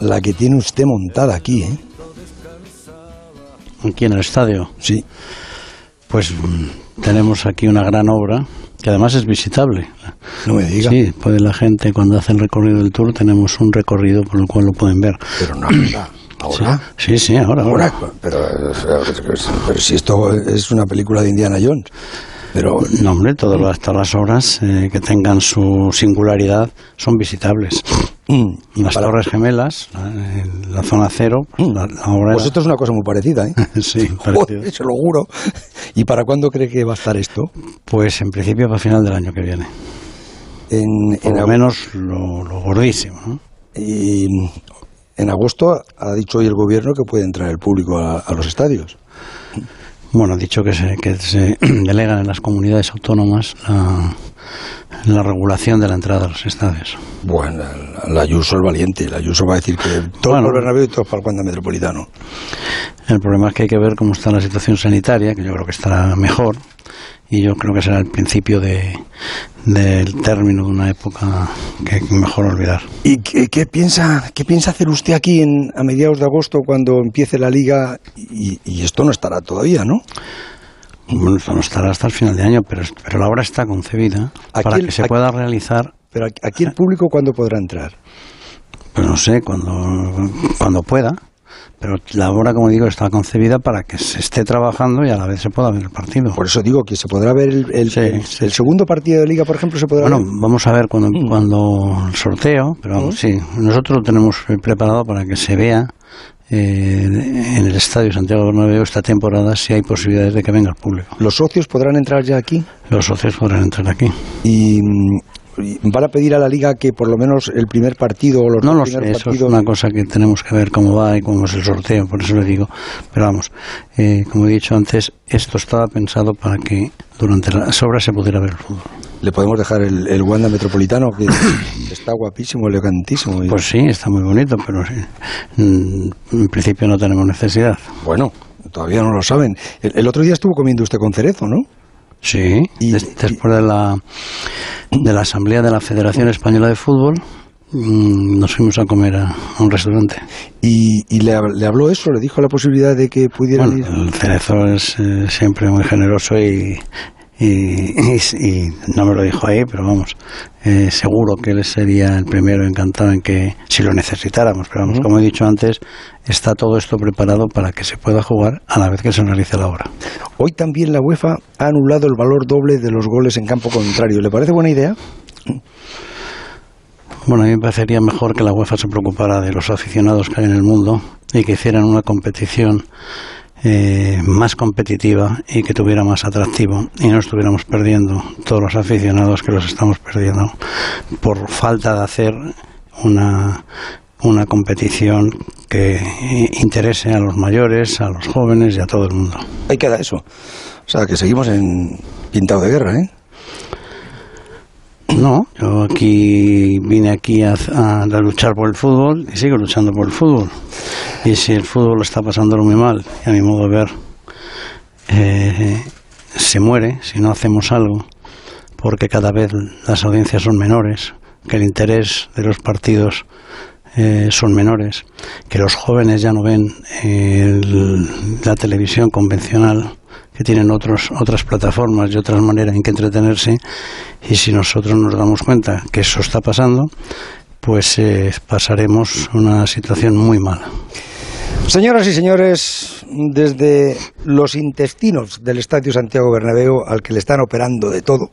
la que tiene usted montada aquí, ¿eh? Aquí en el estadio. Sí. Pues mm, tenemos aquí una gran obra que además es visitable. No me diga. Sí, puede la gente cuando hace el recorrido del tour tenemos un recorrido por el cual lo pueden ver. Pero no ahora. Sí, sí, ahora, ahora. Ahora, pero, pero si esto es una película de Indiana Jones. Pero No, hombre, todas las, todas las obras eh, que tengan su singularidad son visitables. Mm, y Las para- Torres Gemelas, la, en la zona cero, pues, la, la obra Pues era- esto es una cosa muy parecida, ¿eh? sí, Joder, se lo juro. ¿Y para cuándo cree que va a estar esto? Pues en principio para final del año que viene. En, Por en lo menos lo, lo gordísimo. ¿no? y en agosto ha dicho hoy el gobierno que puede entrar el público a, a los estadios. Bueno, ha dicho que se, que se delegan en las comunidades autónomas la, la regulación de la entrada a los estadios. Bueno, el Ayuso es valiente. El Ayuso va a decir que todo Bueno. para el Bernabéu y todo para el Wanda Metropolitano. El problema es que hay que ver cómo está la situación sanitaria, que yo creo que estará mejor, y yo creo que será el principio de, del término de una época que mejor olvidar. ¿Y qué, qué piensa, qué piensa hacer usted aquí en, a mediados de agosto cuando empiece la liga? Y, y esto no estará todavía, ¿no? Bueno, esto no estará hasta el final de año, pero, pero la obra está concebida para el- que se aquí- pueda realizar, Pero aquí- el público, ¿cuándo podrá entrar? pues no sé, cuando, cuando pueda. Pero la obra, como digo, está concebida para que se esté trabajando y a la vez se pueda ver el partido. Por eso digo que se podrá ver el, el- Sí, el- sí, el sí. segundo partido de liga, por ejemplo, se podrá Bueno, ver. vamos a ver cuando, cuando el sorteo, pero vamos, sí, nosotros lo tenemos preparado para que se vea eh, en el Estadio Santiago Bernabéu esta temporada si hay posibilidades de que venga el público. Los socios podrán entrar ya aquí Los socios podrán entrar aquí. y, van a pedir a la liga que por lo menos el primer partido o los No dos lo sé, primeros eso es partidos una cosa que tenemos que ver cómo va y cómo es el sorteo, por eso le digo. Pero vamos, eh, como he dicho antes, esto estaba pensado para que durante las obras se pudiera ver el fútbol. le podemos dejar el, el Wanda Metropolitano que está guapísimo, elegantísimo. y- Pues sí, está muy bonito, pero sí, mm, en principio no tenemos necesidad. bueno, todavía no lo saben. El, el otro día estuvo comiendo usted con cerezo, ¿no? Sí, Y- des- después de la, de la asamblea de la Federación Española de Fútbol, mm, nos fuimos a comer a, un restaurante. Y, y le habló eso, le dijo la posibilidad de que pudieran Bueno, ir. el cerezo es eh, siempre muy generoso y, y, y- y no me lo dijo ahí, pero vamos, eh, seguro que él sería el primero encantado en que, si lo necesitáramos, pero vamos, como he dicho antes, está todo esto preparado para que se pueda jugar a la vez que se realice la obra. Hoy también la UEFA ha anulado el valor doble de los goles en campo contrario. ¿Le parece buena idea? Bueno, a mí me parecería mejor que la UEFA se preocupara de los aficionados que hay en el mundo y que hicieran una competición eh, más competitiva y que tuviera más atractivo y no estuviéramos perdiendo todos los aficionados que los estamos perdiendo por falta de hacer una, una competición que interese a los mayores, a los jóvenes y a todo el mundo. Ahí queda eso. O sea, que seguimos en pintado de guerra, ¿eh? No, yo aquí vine aquí a, a- luchar por el fútbol y sigo luchando por el fútbol. Y si el fútbol está pasando muy mal, a mi modo de ver, eh, se muere si no hacemos algo, porque cada vez las audiencias son menores, que el interés de los partidos eh, son menores, que los jóvenes ya no ven eh, el- la televisión convencional, que tienen otros, otras plataformas y otras maneras en que entretenerse, y si nosotros nos damos cuenta que eso está pasando, pues eh, pasaremos una situación muy mala. Señoras y señores, desde los intestinos del Estadio Santiago Bernabéu, al que le están operando de todo,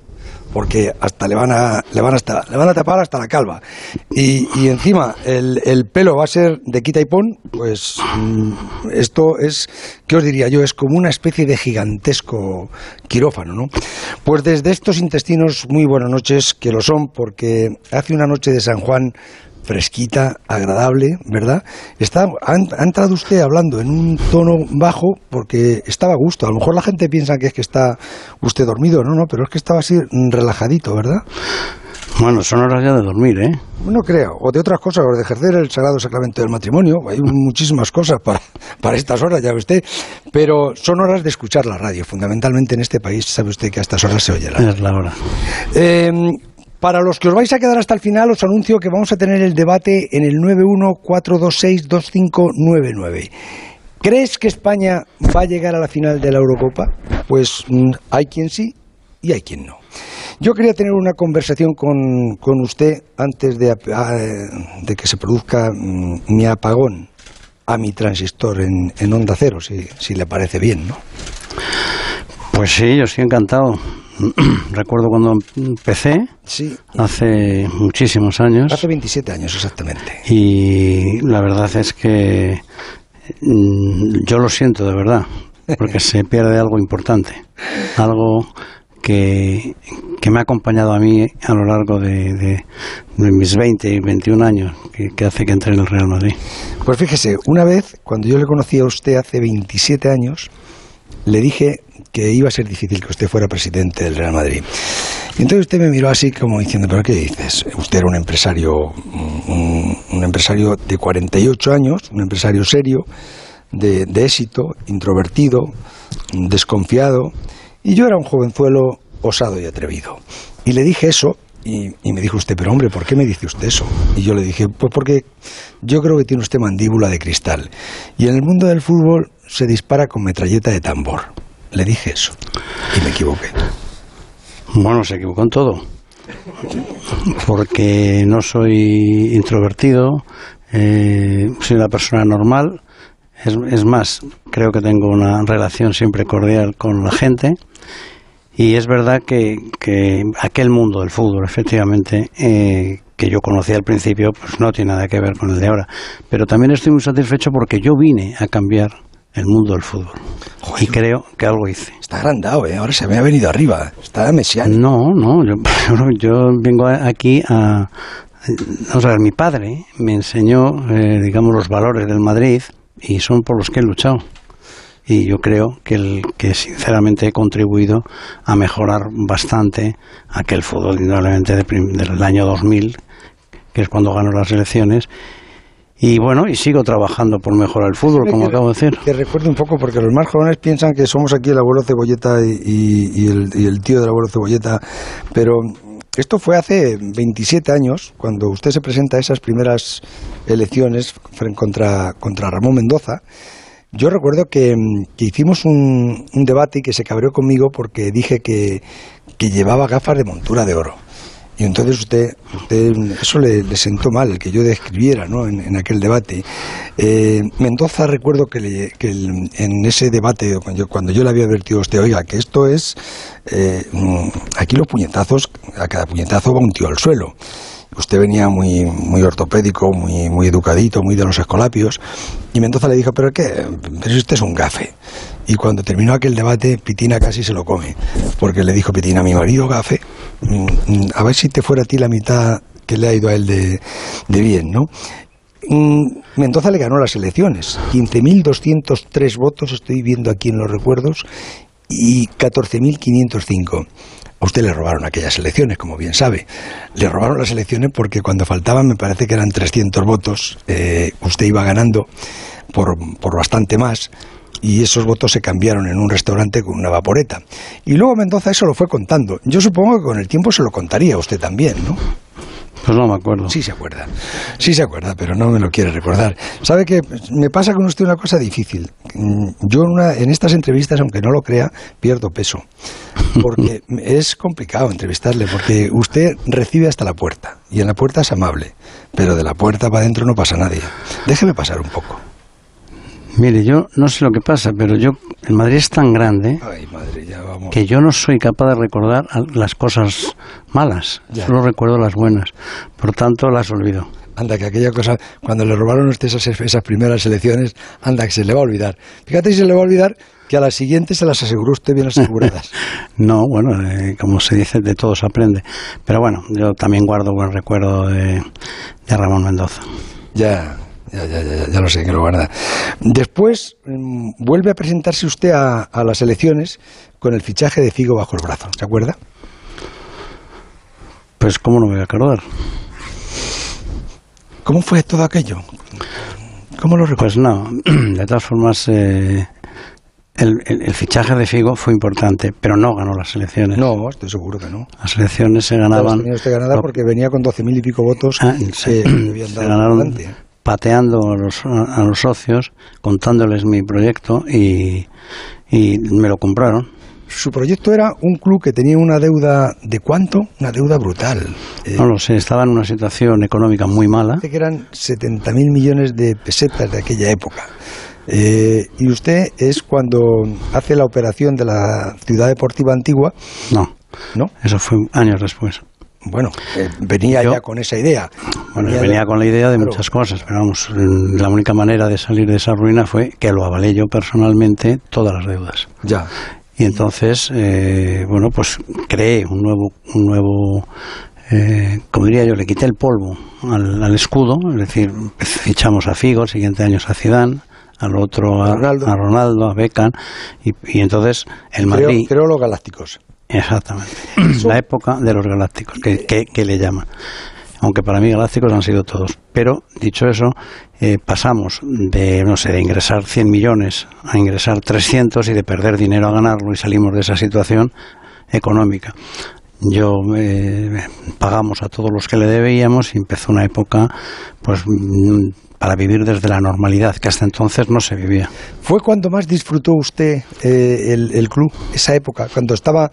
porque hasta le van a, le van hasta, le van a tapar hasta la calva. Y, y encima el, el pelo va a ser de quita y pon, pues mm, esto es, ¿qué os diría yo? Es como una especie de gigantesco quirófano, ¿no? Pues desde estos intestinos, muy buenas noches, que lo son, porque hace una noche de San Juan fresquita, agradable, ¿verdad? Está, ha, entrado usted hablando en un tono bajo porque estaba a gusto. A lo mejor la gente piensa que es que está usted dormido, no, no, pero es que estaba así relajadito, ¿verdad? Bueno, son horas ya de dormir, ¿eh? No creo, o de otras cosas, o de ejercer el sagrado sacramento del matrimonio. Hay muchísimas cosas para, para estas horas, ya ve usted. Pero son horas de escuchar la radio. Fundamentalmente en este país, sabe usted que a estas horas se oye la radio. Es la hora. Eh, Para los que os vais a quedar hasta el final, os anuncio que vamos a tener el debate en el 914262599. ¿Crees que España va a llegar a la final de la Eurocopa? Pues mm, hay quien sí y hay quien no. Yo quería tener una conversación con, con usted antes de, de, que se produzca mm, mi apagón a mi transistor en, en onda cero, si, si le parece bien, ¿no? Pues sí, yo estoy encantado. Recuerdo cuando empecé, sí. hace muchísimos años. Hace 27 años, exactamente. Y la verdad es que mm, yo lo siento de verdad, porque se pierde algo importante, algo que, me ha acompañado a mí a lo largo de, mis 20 y 21 años, que, que, hace que entre en el Real Madrid. Pues fíjese, una vez, cuando yo le conocí a usted hace 27 años, le dije que iba a ser difícil que usted fuera presidente del Real Madrid. Y entonces usted me miró así como diciendo, ¿pero qué dices? Usted era un empresario, un, empresario de 48 años, un empresario serio, de, éxito, introvertido, desconfiado, y yo era un jovenzuelo osado y atrevido. Y le dije eso, y, me dijo usted, pero hombre, ¿por qué me dice usted eso? Y yo le dije, pues porque yo creo que tiene usted mandíbula de cristal. Y en el mundo del fútbol se dispara con metralleta de tambor. Le dije eso y me equivoqué. Bueno, se equivocó en todo. Porque no soy introvertido, eh, soy una persona normal. Es, más, creo que tengo una relación siempre cordial con la gente. Y es verdad que, que aquel mundo del fútbol, efectivamente, eh, que yo conocí al principio, pues no tiene nada que ver con el de ahora. Pero también estoy muy satisfecho porque yo vine a cambiar el mundo del fútbol. y creo que algo hice. Está agrandado, ¿eh? ahora se me ha venido arriba. Está mesiánico. No, no, yo, yo vengo aquí a... Vamos a ver, mi padre me enseñó, eh, digamos, los valores del Madrid y son por los que he luchado. Y yo creo que, el, que sinceramente he contribuido a mejorar bastante aquel fútbol, indudablemente, del año 2000, que es cuando ganó las elecciones, y bueno, y sigo trabajando por mejorar el fútbol, como acabo de decir. Que recuerde un poco, porque los más jóvenes piensan que somos aquí el abuelo Cebolleta y, el, y el tío del abuelo Cebolleta, pero esto fue hace 27 años, cuando usted se presenta a esas primeras elecciones contra, contra Ramón Mendoza. Yo recuerdo que, hicimos un, un, debate y que se cabreó conmigo porque dije que, que llevaba gafas de montura de oro. Y entonces usted, usted eso le, sentó mal, que yo describiera ¿no? en, aquel debate. Eh, Mendoza, recuerdo que, que en ese debate, cuando yo, cuando yo le había advertido a usted, oiga, que esto es, eh, mm, aquí los puñetazos, a cada puñetazo va un tío al suelo. Usted venía muy, muy ortopédico, muy, muy educadito, muy de los escolapios, y Mendoza le dijo, pero qué, pero usted es un gafe. Y cuando terminó aquel debate, Pitina casi se lo come, porque le dijo Pitina, mi marido gafe, mm, a ver si te fuera a ti la mitad que le ha ido a él de, de bien, ¿no? Mm, Mendoza le ganó las elecciones, 15.203 votos, estoy viendo aquí en los recuerdos, y 14.505. A usted le robaron aquellas elecciones, como bien sabe. Le robaron las elecciones porque cuando faltaban, me parece que eran 300 votos, eh, usted iba ganando por, por bastante más y esos votos se cambiaron en un restaurante con una vaporeta. Y luego Mendoza eso lo fue contando. Yo supongo que con el tiempo se lo contaría usted también, ¿no? Pues no me acuerdo. Sí se acuerda, sí se acuerda, pero no me lo quiere recordar. ¿Sabe que me pasa con usted una cosa difícil? Mm, yo en, una, en estas entrevistas, aunque no lo crea, pierdo peso. Porque es complicado entrevistarle, porque usted recibe hasta la puerta, y en la puerta es amable, pero de la puerta para adentro no pasa nadie. Déjeme pasar un poco. Mire, yo no sé lo que pasa, pero yo el Madrid es tan grande que yo no soy capaz de recordar las cosas malas, solo recuerdo las buenas. Por tanto, las olvido. Anda, que aquella cosa, cuando le robaron usted esas, esas primeras elecciones, anda, que se le va a olvidar. Fíjate si se le va a olvidar que a las siguientes se las aseguró usted bien aseguradas. no, bueno, eh, como se dice, de todo se aprende. Pero bueno, yo también guardo buen recuerdo de, de Ramón Mendoza. Ya, ya, ya, ya, ya lo sé que lo guarda. Después mm, vuelve a presentarse usted a, a, las elecciones con el fichaje de Figo bajo el brazo, ¿se acuerda? Pues cómo no me voy a acordar. ¿Cómo fue todo aquello? ¿Cómo lo recuerdas? Pues no, de todas formas, eh, el, el, fichaje de Figo fue importante, pero no ganó las elecciones. No, estoy seguro que no. Las elecciones se ganaban. Usted ganada porque venía con doce mil y pico votos. Ah, se, se ganaron pateando a los, a los socios, contándoles mi proyecto y, y me lo compraron. Su proyecto era un club que tenía una deuda de cuánto? Una deuda brutal. no lo sé, estaba en una situación económica muy mala. Que eran 70 mil millones de pesetas de aquella época. Eh, y usted es cuando hace la operación de la ciudad deportiva antigua. No, no. Eso fue años después. Bueno, eh, venía ya con esa idea. Bueno, venía, venía con la idea de muchas cosas, pero vamos, la única manera de salir de esa ruina fue que lo avalé yo personalmente todas las deudas. Ya. Y entonces, eh, bueno, pues creé un nuevo, un nuevo eh, como diría yo, le quité el polvo al, escudo, es decir, fichamos a Figo, el siguiente año a Zidane, al otro a, a Ronaldo, a, Beckham, y, entonces el Madrid... Creo, los galácticos. Exactamente, la época de los galácticos, que, que, le llaman aunque para mí galácticos han sido todos. Pero, dicho eso, eh, pasamos de, no sé, de ingresar 100 millones a ingresar 300 y de perder dinero a ganarlo y salimos de esa situación económica. Yo eh, pagamos a todos los que le debíamos y empezó una época, pues mm, para vivir desde la normalidad, que hasta entonces no se vivía. ¿Fue cuando más disfrutó usted eh, el, el, club, esa época, cuando estaba...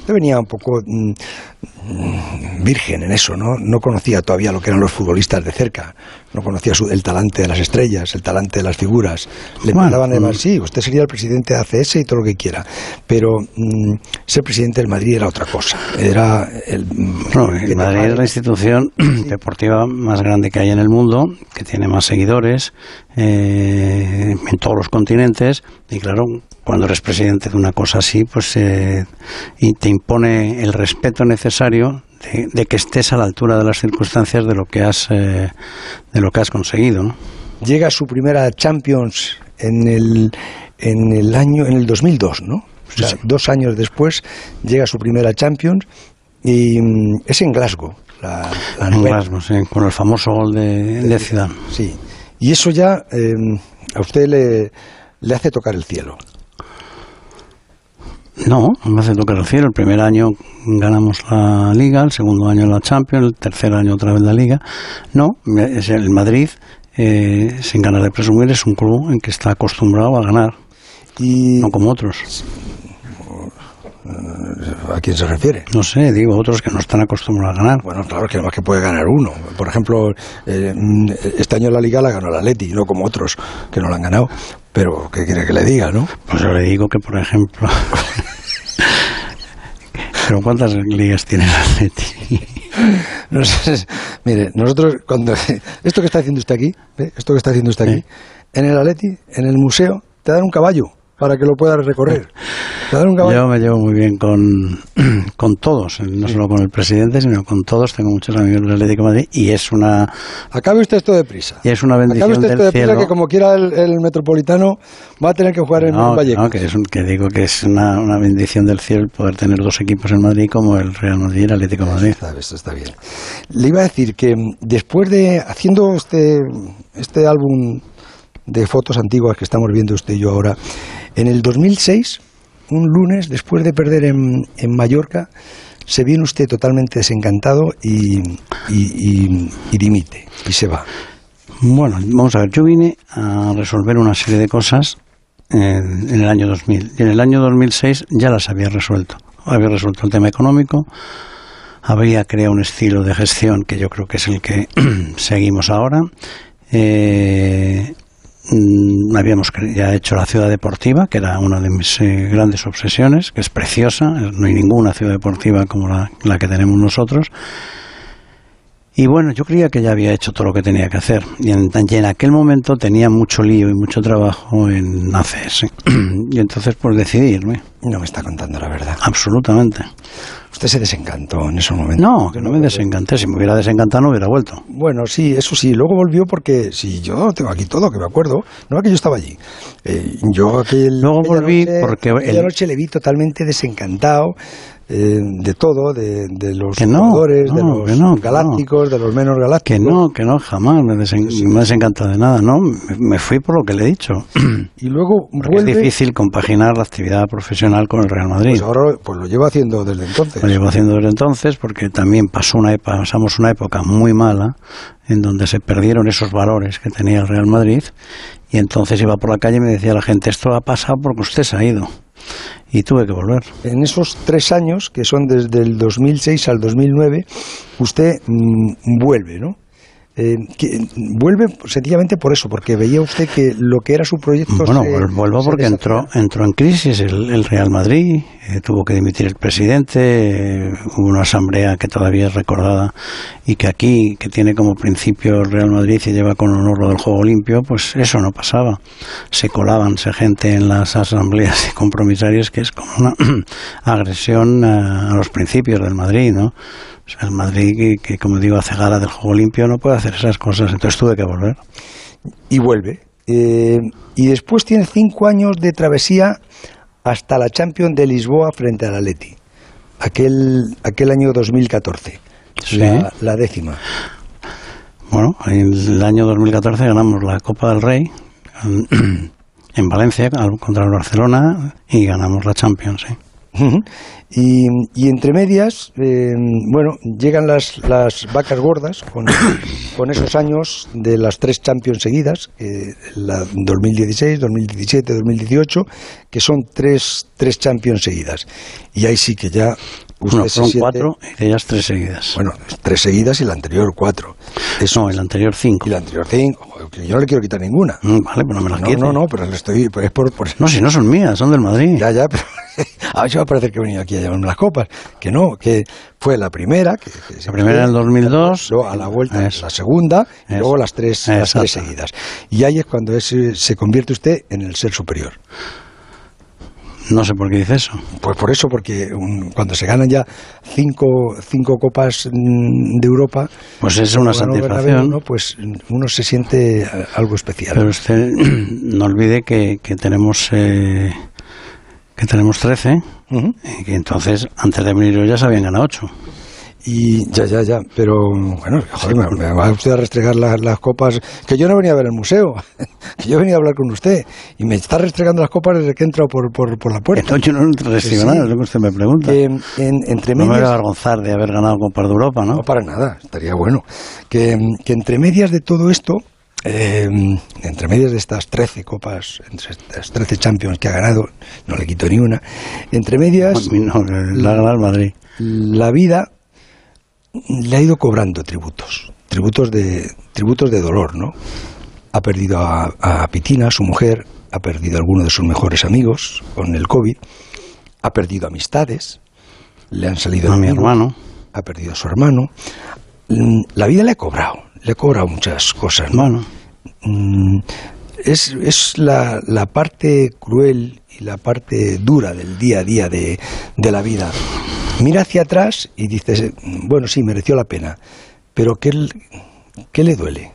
Usted venía un poco mm, mm, virgen en eso, ¿no? No conocía todavía lo que eran los futbolistas de cerca, no conocía el talante de las estrellas, el talante de las figuras. Le mandaban además, sí, usted sería el presidente de ACS y todo lo que quiera, pero ser presidente del Madrid era otra cosa. Era el, no, el Madrid es la institución deportiva más grande que hay en el mundo, que tiene más seguidores eh, en todos los continentes, y claro, cuando eres presidente de una cosa así, pues eh, y te impone el respeto necesario de, que estés a la altura de las circunstancias de lo que has, eh, de lo que has conseguido. ¿no? Llega su primera Champions en el, en el año en el 2002, ¿no? O sea, dos años después llega su primera Champions y mm, es en Glasgow. La, en Glasgow, sí, con el famoso gol de, de Zidane. Sí. Y eso ya eh, a usted le, le hace tocar el cielo. No, no me hace tocar el cielo. El primer año ganamos la Liga, el segundo año la Champions, el tercer año otra vez la Liga. No, es el Madrid, eh, sin ganar de presumir, es un club en que está acostumbrado a ganar. Y no como otros. ¿A quién se refiere? No sé, digo, otros que no están acostumbrados a ganar. Bueno, claro, que más que puede ganar uno. Por ejemplo, eh, este año la Liga la ganó la Leti, no como otros que no la han ganado. Pero, ¿qué quiere que le diga, no? Pues yo le digo que, por ejemplo... ¿Pero cuántas ligas tiene la Leti? no sé, mire, nosotros, cuando... Esto que está haciendo usted aquí, esto que está haciendo usted aquí, en el Atleti, en el museo, te dan un caballo para que lo puedas recorrer. Yo me llevo muy bien con, con todos, no solo con el presidente, sino con todos. Tengo muchos amigos del Atlético de Madrid y es una... Acabe usted esto deprisa. Y es una bendición Acabe usted esto deprisa que como quiera el, Metropolitano va a tener que jugar en no, Vallecas. No, que, es que digo que es una, una, bendición del cielo poder tener dos equipos en Madrid como el Real Madrid y el Atlético de Madrid. Está, eso está bien. Le iba a decir que después de, haciendo este, este álbum de fotos antiguas que estamos viendo usted y yo ahora, en el 2006 un lunes, después de perder en, en Mallorca, se viene usted totalmente desencantado y, y, dimite y se va. Bueno, vamos a ver, yo vine a resolver una serie de cosas en, el año 2000 y en el año 2006 ya las había resuelto. Había resuelto el tema económico, había creado un estilo de gestión que yo creo que es el que seguimos ahora. Eh, habíamos ya hecho la ciudad deportiva, que era una de mis eh, grandes obsesiones, que es preciosa, no hay ninguna ciudad deportiva como la, la, que tenemos nosotros. Y bueno, yo creía que ya había hecho todo lo que tenía que hacer. Y en, en aquel momento tenía mucho lío y mucho trabajo en ACS. y entonces pues decidí irme. No me está contando la verdad. Absolutamente. Usted se desencantó en ese momento. No, que no me desencanté. Si me hubiera desencantado no hubiera vuelto. Bueno, sí, eso sí. Luego volvió porque, si yo tengo aquí todo, que me acuerdo. No es que yo estaba allí. Eh, yo aquel, Luego volví porque... Aquella noche le vi totalmente desencantado. Eh, de todo, de, de los Que no, jugadores, de no, los que no, que galácticos, de los menos Que galácticos. no, que no, jamás me, desen- me desencanta de nada, ¿no? Me, me fui por lo que le he dicho. Y luego Porque es vuelve, difícil compaginar la actividad profesional con el Real Madrid. pues ahora pues lo llevo haciendo desde entonces. Lo llevo haciendo desde entonces porque también pasó una pasamos una época muy mala en donde se perdieron esos valores que tenía el Real Madrid y entonces iba por la calle y me decía la gente esto ha pasado porque usted se ha ido y tuve que volver. En esos tres años, que son desde el 2006 al 2009, usted mm, vuelve, ¿no? Eh, que- vuelve sencillamente por eso, porque veía usted que lo que era su proyecto. Bueno, se- vuel- vuelvo porque entró, entró en crisis el, el Real Madrid, eh, tuvo que dimitir el presidente, eh, hubo una asamblea que todavía es recordada y que aquí, que tiene como principio el Real Madrid y lleva con honor lo del juego limpio, pues eso no pasaba. Se colaban se gente en las asambleas y compromisarias que es como una agresión a, a los principios del Madrid, ¿no? O sea, el Madrid que, que, como digo, hace gala del juego limpio no puede hacer esas cosas, entonces tuve que volver. Y vuelve. Eh, y después tiene cinco años de travesía hasta la Champions de Lisboa frente al Atleti. Aquel, aquel año 2014. Sí. La, la décima. Bueno, en el año 2014 ganamos la Copa del Rey en- en Valencia al- contra el Barcelona y ganamos la Champions. Y, y entre medias, eh, bueno, llegan las, las vacas gordas con, con esos años de las tres Champions seguidas, eh, la 2016, 2017, 2018, que son tres, tres Champions seguidas. Y ahí sí que ya Bueno, fueron cuatro y ellas tres seguidas. Bueno, tres seguidas y la anterior cuatro. Eso, no, el anterior cinco. y la anterior cinco. Yo no le quiero quitar ninguna. Mm, Vale, pues no me las No, quite. no, no, pero le estoy... pues Es por, por- No, si no son mías, son del Madrid. Ya, ya, pero a ver si va a parecer que he venido aquí a llevarme las copas. Que no, que fue la primera. Que, que La primera en el 2002. Luego a la vuelta Eso. la segunda y Eso. luego las tres, las tres seguidas. Y ahí es cuando es, se convierte usted en el ser superior. No sé por qué dice eso. Pues por eso, porque um, cuando se ganan ya cinco, cinco copas mm, de Europa, Pues es una satisfacción. ¿no? pues uno se siente algo especial. Pero usted no olvide que, que tenemos eh, que tenemos 13 Ujú. y que entonces antes de venir yo ya se habían ganado 8. Y ya, ya, ya, pero bueno, joder, me, me va usted a restregar las, las copas, que yo no venía a ver el museo, que yo venía a hablar con usted, y me está restregando las copas desde que he entrado por, por, por la puerta. Entonces yo no recibo sí. nada, es lo que usted me pregunta. Que en, entre no me voy a medias, avergonzar de haber ganado Copas de Europa, ¿no? no para nada, estaría bueno, que, que entre medias de todo esto, eh, entre medias de estas 13 copas, entre estas 13 Champions que ha ganado, no le quito ni una, entre medias, no, la Madrid. la vida le ha ido cobrando tributos, tributos de, tributos de dolor, ¿no? Ha perdido a, a Pitina, su mujer, ha perdido a alguno de sus mejores amigos con el COVID, ha perdido amistades, le han salido A mi hermano. ha perdido a su hermano. Mm, La vida le ha cobrado, le ha cobrado muchas cosas, ¿no? Bueno, Mm, es, es la, la parte cruel y la parte dura del día a día de, de la vida. Mira hacia atrás y dices, bueno, sí, mereció la pena, pero ¿qué, qué le duele?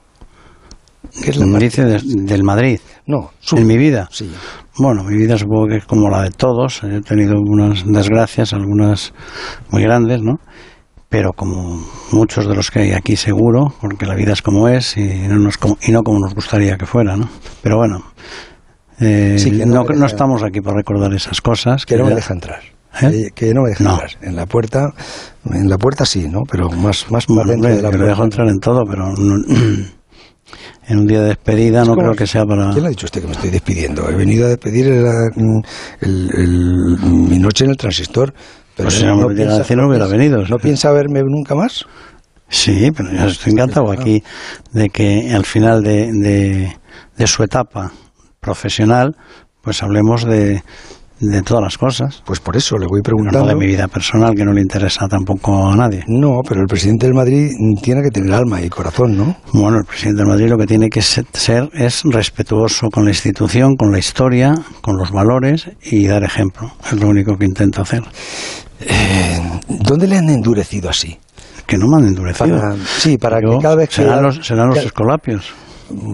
¿Qué es la parte- de- del Madrid. No, su- En mi vida. Sí. Bueno, mi vida supongo que es como la de todos. He tenido algunas desgracias, algunas muy grandes, ¿no? Pero como muchos de los que hay aquí seguro, porque la vida es como es y no, nos y no como nos gustaría que fuera, ¿no? Pero bueno, eh, Sí, no no, me estamos aquí para recordar esas cosas. Que no me deja entrar. ¿Eh? Que, que no me deja No. entrar. En la puerta, en la puerta sí, ¿no? Pero más, más Bueno, dentro de la puerta. dejo entrar en todo, pero no- en un día de despedida Es no creo que sea para... ¿Quién le ha dicho usted que me estoy despidiendo? He venido a despedir el- mi noche en el transistor. Pero Pues si no me llega a decir, no hubiera venido. ¿No piensa verme nunca más? Sí, pero yo estoy encantado aquí de que al final de, de, de su etapa profesional, pues hablemos de, de todas las cosas. Pues por eso le voy Pero no preguntando. de mi vida personal, que no le interesa tampoco a nadie. No, pero el presidente del Madrid tiene que tener alma y corazón, ¿no? Bueno, el presidente de Madrid lo que tiene que se- ser es respetuoso con la institución, con la historia, con los valores y dar ejemplo. Es lo único que intento hacer. Eh, ¿Dónde le han endurecido así? Que no me han endurecido. Para- sí, para Yo- que cada vez que... serán los, serán los escolapios.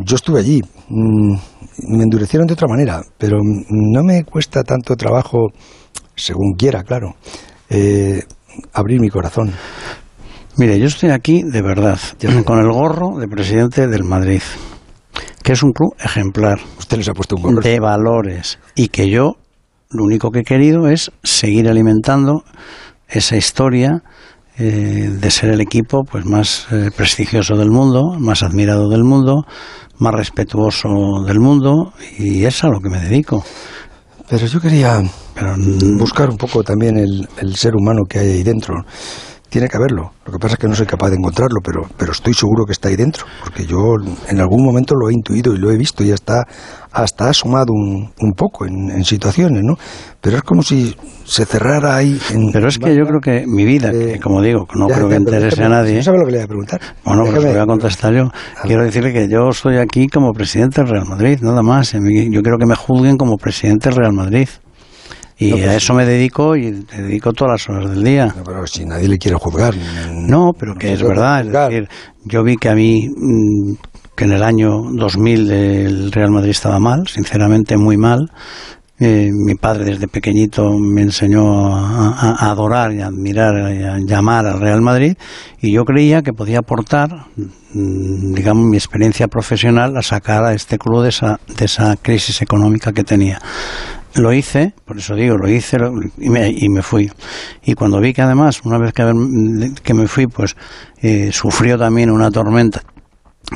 Yo estuve allí. Mm, Me endurecieron de otra manera, pero no me cuesta tanto trabajo, según quiera, claro, eh, abrir mi corazón. Mire, yo estoy aquí de verdad, con el gorro de presidente del Madrid, que es un club ejemplar. Usted les ha puesto un gorro. De valores. Y que yo lo único que he querido es seguir alimentando esa historia eh, de ser el equipo pues más eh, prestigioso del mundo, más admirado del mundo, más respetuoso del mundo y es a lo que me dedico. Pero yo quería buscar un poco también el, el ser humano que hay ahí dentro tiene que haberlo. Lo que pasa es que no soy capaz de encontrarlo, pero, pero estoy seguro que está ahí dentro, porque yo en algún momento lo he intuido y lo he visto y hasta, hasta ha sumado un, un poco en, situaciones, ¿no? Pero es como si se cerrara ahí. En, pero es que yo creo que mi vida, que como digo, no creo que interese a nadie. ¿No sabe lo que le voy a preguntar? Bueno, pues voy a contestar yo. Quiero decirle que yo estoy aquí como presidente del Real Madrid, nada más. Yo quiero que me juzguen como presidente del Real Madrid. Y a eso me dedico y dedico todas las horas del día. No, pero si nadie le quiere juzgar. No, pero que es verdad. Es decir, yo vi que a mí, mm, que en el año 2000 el Real Madrid estaba mal, sinceramente muy mal. Eh, mi padre desde pequeñito me enseñó a, adorar y a admirar y a llamar al Real Madrid y yo creía que podía aportar, mm, digamos, mi experiencia profesional a sacar a este club de esa, de esa crisis económica que tenía. Lo hice, por eso digo, lo hice y, me, y me fui. Y cuando vi que además, una vez que, que me fui, pues eh, sufrió también una tormenta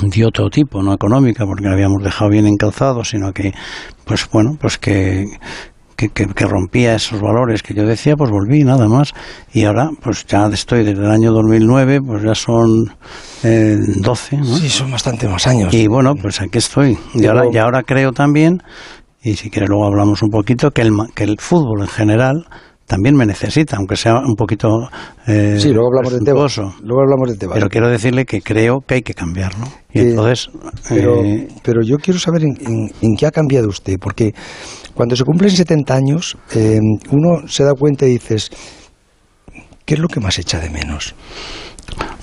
de otro tipo, no económica, porque la habíamos dejado bien encalzado, sino que, pues bueno, pues que, que, que, rompía esos valores que yo decía, pues volví, nada más. Y ahora, pues ya estoy desde el año 2009, pues ya son eh, 12, ¿no? Sí, son bastante más años. Y bueno, pues aquí estoy. Y ahora, y ahora creo también y si quiere luego hablamos un poquito, que el, que el fútbol en general también me necesita, aunque sea un poquito eh, sí, luego hablamos de Tebas. Luego hablamos de Pero quiero decirle que creo que hay que cambiarlo. Y entonces, pero, eh, pero yo quiero saber en, en, qué ha cambiado usted, porque cuando se cumplen 70 años, eh, uno se da cuenta y dices, ¿qué es lo que más echa de menos?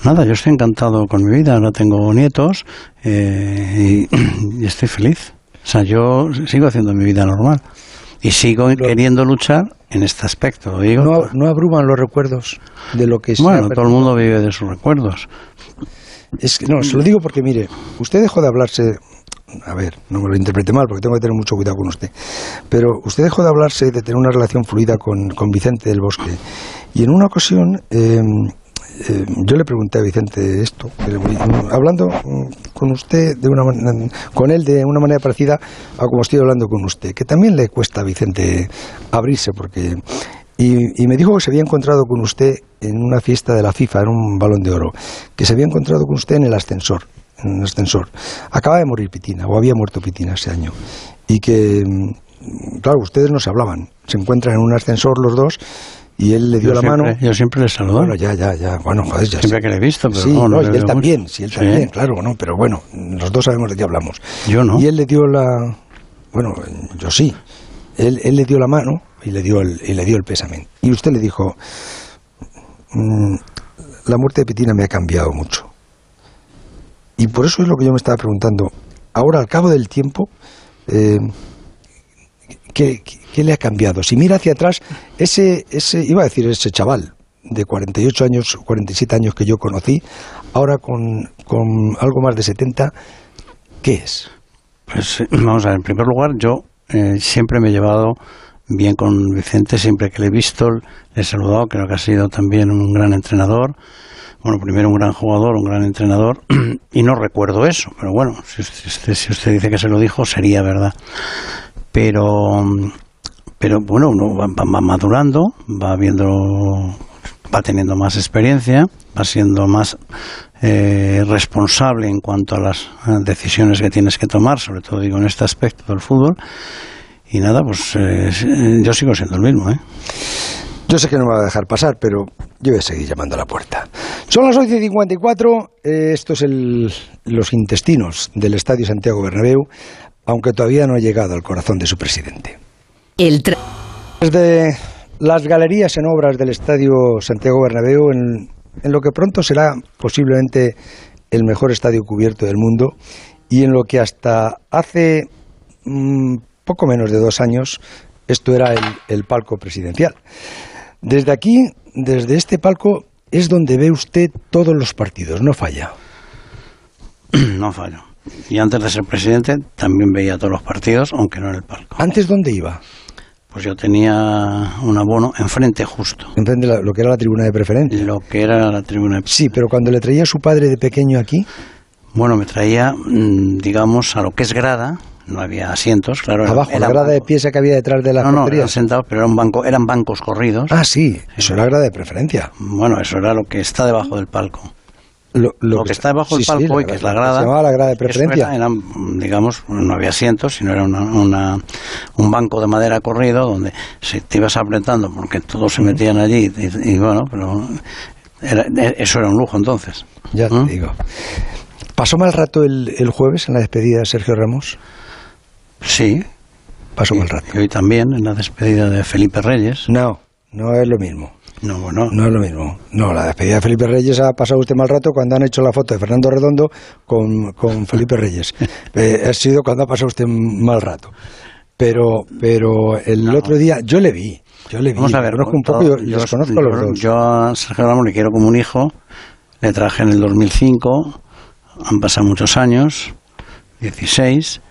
Nada, yo estoy encantado con mi vida, ahora tengo nietos y estoy feliz. O sea, yo sigo haciendo mi vida normal y sigo queriendo luchar en este aspecto. Digo, no, no, abruman los recuerdos de lo que Bueno, todo el mundo vive de sus recuerdos. Es que, no, se lo digo porque, mire, usted dejó de hablarse. A ver, no me lo interprete mal porque tengo que tener mucho cuidado con usted. Pero usted dejó de hablarse de tener una relación fluida con, con Vicente del Bosque. Y en una ocasión. Eh, eh, yo le pregunté a Vicente esto, hablando con usted de una con él de una manera parecida a como estoy hablando con usted, que también le cuesta a Vicente abrirse porque y, me dijo que se había encontrado con usted en una fiesta de la FIFA, en un balón de oro, que se había encontrado con usted en el ascensor, en el ascensor. Acaba de morir Pitina, o había muerto Pitina ese año, y que, claro, ustedes no se hablaban, se encuentran en un ascensor los dos y él le dio la mano. Yo siempre le saludo. Bueno, ya, ya, ya. Bueno, joder, ya. Siempre que le he visto, pero sí, no, no, y él también, sí, él también, claro, no, pero bueno, los dos sabemos de qué hablamos. Yo no. Y él le dio la. Bueno, yo sí. Él, él le dio la mano y le dio el, y le dio el pésame. Y usted le dijo: mm, La muerte de Petina me ha cambiado mucho. Y por eso es lo que yo me estaba preguntando. Ahora, al cabo del tiempo, eh, ¿qué, ¿qué, le ha cambiado? Si mira hacia atrás, ese, ese, iba a decir ese chaval de 48 años, 47 años que yo conocí, ahora con, con algo más de 70, ¿qué es? Pues eh, vamos a ver, en primer lugar, yo eh, siempre me he llevado bien con Vicente, siempre que le he visto, le he saludado, creo que ha sido también un gran entrenador. Bueno, primero un gran jugador, un gran entrenador, y no recuerdo eso, pero bueno, si si usted dice que se lo dijo, sería verdad pero pero bueno uno va, madurando va viendo va teniendo más experiencia va siendo más eh, responsable en cuanto a las decisiones que tienes que tomar sobre todo digo en este aspecto del fútbol y nada pues eh, yo sigo siendo el mismo ¿eh? Yo sé que no me va a dejar pasar, pero yo voy a seguir llamando a la puerta. Son las 11.54, eh, esto es el, los intestinos del Estadio Santiago Bernabéu aunque todavía no ha llegado al corazón de su presidente. Desde las galerías en obras del Estadio Santiago Bernabéu, en, lo que pronto será posiblemente el mejor estadio cubierto del mundo y en lo que hasta hace mm, poco menos de dos años esto era el, palco presidencial. Desde aquí, desde este palco, es donde ve usted todos los partidos, no falla. no fallo. Y antes de ser presidente también veía todos los partidos, aunque no en el palco. ¿Antes dónde iba? Pues yo tenía un abono enfrente justo. Enfrente de la- lo que era la tribuna de preferencia. Lo que era la tribuna. de- Sí, pero cuando le traía a su padre de pequeño aquí, Bueno, me traía, mm, digamos, a lo que es grada. No había asientos, claro. era- abajo, la grada de bancos. pieza que había detrás de las No, no, eran sentados, pero eran, banco, eran bancos corridos. Ah, sí, eso era grada de preferencia. Bueno, eso era lo que está debajo del palco. Lo, Lo, que está debajo del sí, sí, palco y la que es la grada- grada. Se llamaba la grada de preferencia. era- digamos, no había asientos, sino era una, una- un banco de madera corrido donde se te ibas apretando porque todos se metían allí y, y bueno, pero era- eso era un lujo entonces. Ya te ¿Mm? digo. ¿Pasó mal rato el, el jueves en la despedida de Sergio Ramos? Sí. Pasó y, mal rato. y hoy también en la despedida de Felipe Reyes. No, no es lo mismo. No, bueno, No es lo mismo. No, la despedida de Felipe Reyes ha pasado usted mal rato cuando han hecho la foto de Fernando Redondo con, con Felipe Reyes. Eh, ha sido cuando ha pasado usted mal rato. Pero, pero el No. otro día, yo le vi. Yo le vi. Vamos a ver, conozco un poco, yo, les conozco a los dos. Yo a Sergio Ramos le quiero como un hijo, le traje en el 2005, han pasado muchos años, 16,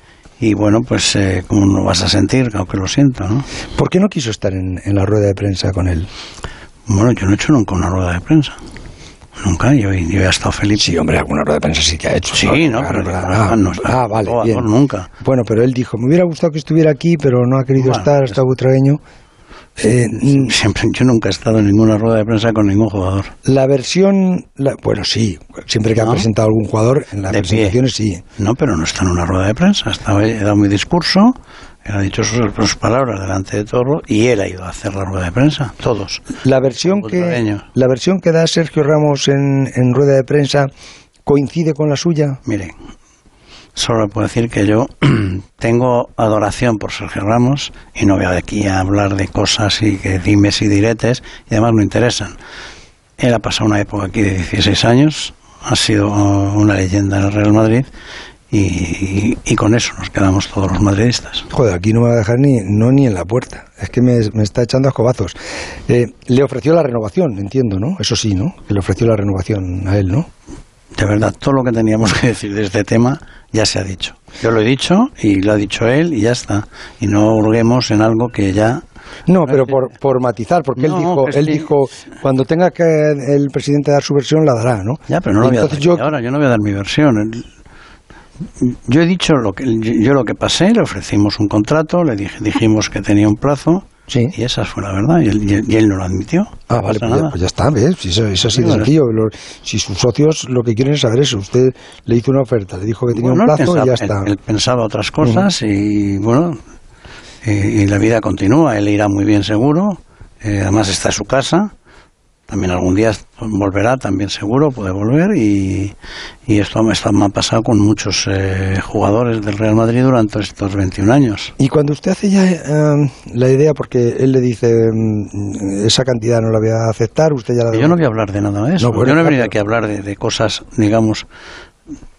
y bueno, pues eh, como no vas a sentir, aunque lo siento, ¿no? ¿Por qué no quiso estar en, en la rueda de prensa con él? Bueno, yo no he hecho nunca una rueda de prensa. Nunca, yo, yo he estado feliz. Sí, hombre, alguna rueda de prensa sí que ha hecho. Sí, no, Claro, pero claro. no, Ah, no, ah, vale, bien. nunca. Bueno, pero él dijo, me hubiera gustado que estuviera aquí, pero no ha querido Bueno, estar, está butragueño. Eh, mm, Siempre, yo nunca he estado en ninguna rueda de prensa con ningún jugador. la versión, la- bueno, sí, siempre que ha ¿No? presentado algún jugador, en las De pie. presentaciones sí. No, pero no está en una rueda de prensa. Estaba, he dado mi discurso, ha dicho sus, sus palabras delante de todos y él ha ido a hacer la rueda de prensa. Todos. La versión que, la versión que da Sergio Ramos en, en rueda de prensa coincide con la suya. Mire, solo puedo decir que yo tengo adoración por Sergio Ramos y no voy aquí a hablar de cosas y que dimes y diretes y además no interesan. Él ha pasado una época aquí de 16 años, ha sido una leyenda en el Real Madrid y, y con eso nos quedamos todos los madridistas. Joder, aquí no me va a dejar ni, no ni en la puerta. Es que me, me está echando a escobazos. Eh, le ofreció la renovación, entiendo, ¿no? Eso sí, ¿no? Que le ofreció la renovación a él, ¿no? De verdad, todo lo que teníamos que decir de este tema ya se ha dicho. Yo lo he dicho y lo ha dicho él y ya está. Y no hurguemos en algo que ya No, pero por, por matizar, porque él dijo, él sí. dijo, cuando tenga que el presidente dar su versión, la dará, ¿no? Ya, pero no lo voy a dar yo- ahora, yo no voy a dar mi versión. Yo he dicho lo que yo lo que pasé, le ofrecimos un contrato, le dije, dijimos que tenía un plazo Sí. y esa fue la verdad y él, y él- no lo admitió. Ah, No vale, pues ya, pues ya está, ¿ves? Si eso, eso ha sido Sí, bueno. sencillo. Lo- si sus socios lo que quieren es saber eso, usted le hizo una oferta, le dijo que tenía Bueno, un plazo y ya está. Él, pensaba otras cosas y bueno, y, y la vida continúa. Él irá muy bien seguro. eh, además está en su casa. También algún día volverá, también seguro, puede volver. Y, y esto, me ha pasado con muchos eh, jugadores del Real Madrid durante estos 21 años. Y cuando usted hace ya eh, la idea, porque él le dice mm, esa cantidad no la voy a aceptar, usted ya la Yo no voy a hablar de nada de eso. No, bueno, Yo no he venido aquí a hablar de, de cosas, digamos,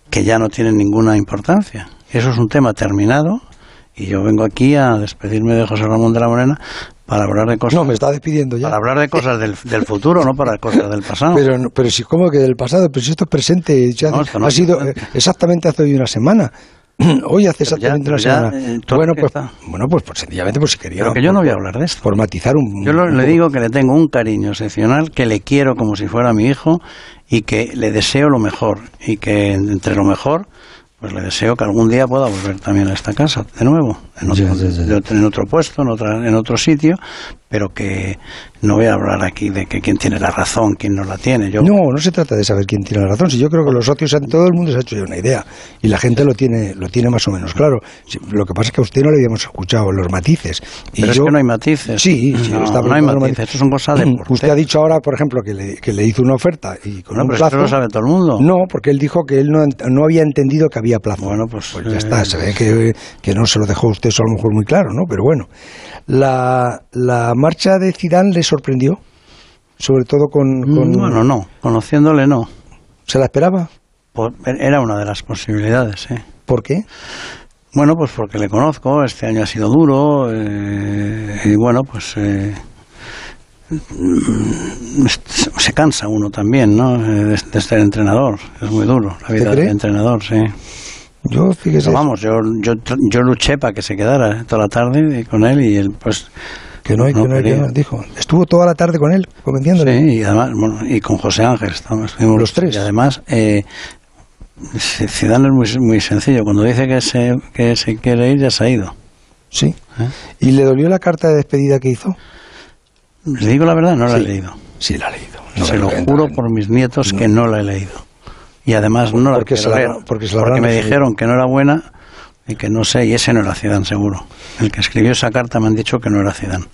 que ya no tienen ninguna importancia. Eso es un tema terminado y yo vengo aquí a despedirme de José Ramón de la Morena para hablar de cosas, No, me está despidiendo ya. para hablar de cosas del, del futuro, no para cosas del pasado. Pero, no- pero si, ¿cómo que del pasado? Pero si esto es presente, ya No, no ha es sido presente. eh, exactamente hace hoy una semana. Hoy hace ya- exactamente pero una ya, semana. eh, bueno, pues, está. bueno, pues, pues sencillamente, pues si quería. Pero que yo no por- voy a hablar de esto. Por matizar un. Yo lo- un le digo que le tengo un cariño excepcional, que le quiero como si fuera mi hijo y que le deseo lo mejor y que entre lo mejor pues le deseo que algún día pueda volver también a esta casa de nuevo, en otro, otro- en otro puesto, en, otra, en otro sitio, pero que no voy a hablar aquí de que quién tiene la razón, quién no la tiene. Yo, No, no se trata de saber quién tiene la razón. Si yo creo que los socios, todo el mundo se ha hecho ya una idea y la gente lo tiene, lo tiene más o menos claro. Lo que pasa es que a usted no le habíamos escuchado los matices. Y pero es que no hay matices. Sí, sí, no, está no hay los matices, eso son cosas de Usted ha dicho ahora, por ejemplo, que le, que le hizo una oferta y con No, un pero plazo. eso lo sabe todo el mundo. No, porque él dijo que él no, no había entendido que había plazo. Bueno, pues, ya eh, está, se ve que, que no se lo dejó usted eso a lo mejor muy claro, ¿no? Pero bueno, la, la marcha de Zidane le sorprendió, sobre todo con... con- Mm, Bueno, no, conociéndole no. ¿Se la esperaba? Por- Era una de las posibilidades, sí. ¿Por qué? Bueno, pues porque le conozco, este año ha sido duro eh, y bueno, pues eh, mm, se cansa uno también, ¿no? De, de ser entrenador. Es muy duro la vida de entrenador, sí. Yo, fíjese. vamos, yo, yo, yo luché para que se quedara toda la tarde con él y él, pues. Que no, hay que no, que no, dijo. Estuvo toda la tarde con él, convenciéndole. Sí, y además, bueno, y con José Ángel, estamos, los tres. Y además, eh, Zidane es muy, muy sencillo. Cuando dice que se, que se quiere ir, ya se ha ido. Sí. ¿Eh? ¿Y le dolió la carta de despedida que hizo? Le digo la verdad, no la he leído. Sí, la he leído. se lo juro por mis nietos que no la he leído. Y además no la porque quiero leer, porque, me dijeron que no era buena y que no sé, y ese no era Zidane seguro. El que escribió esa carta me han dicho que no era Zidane.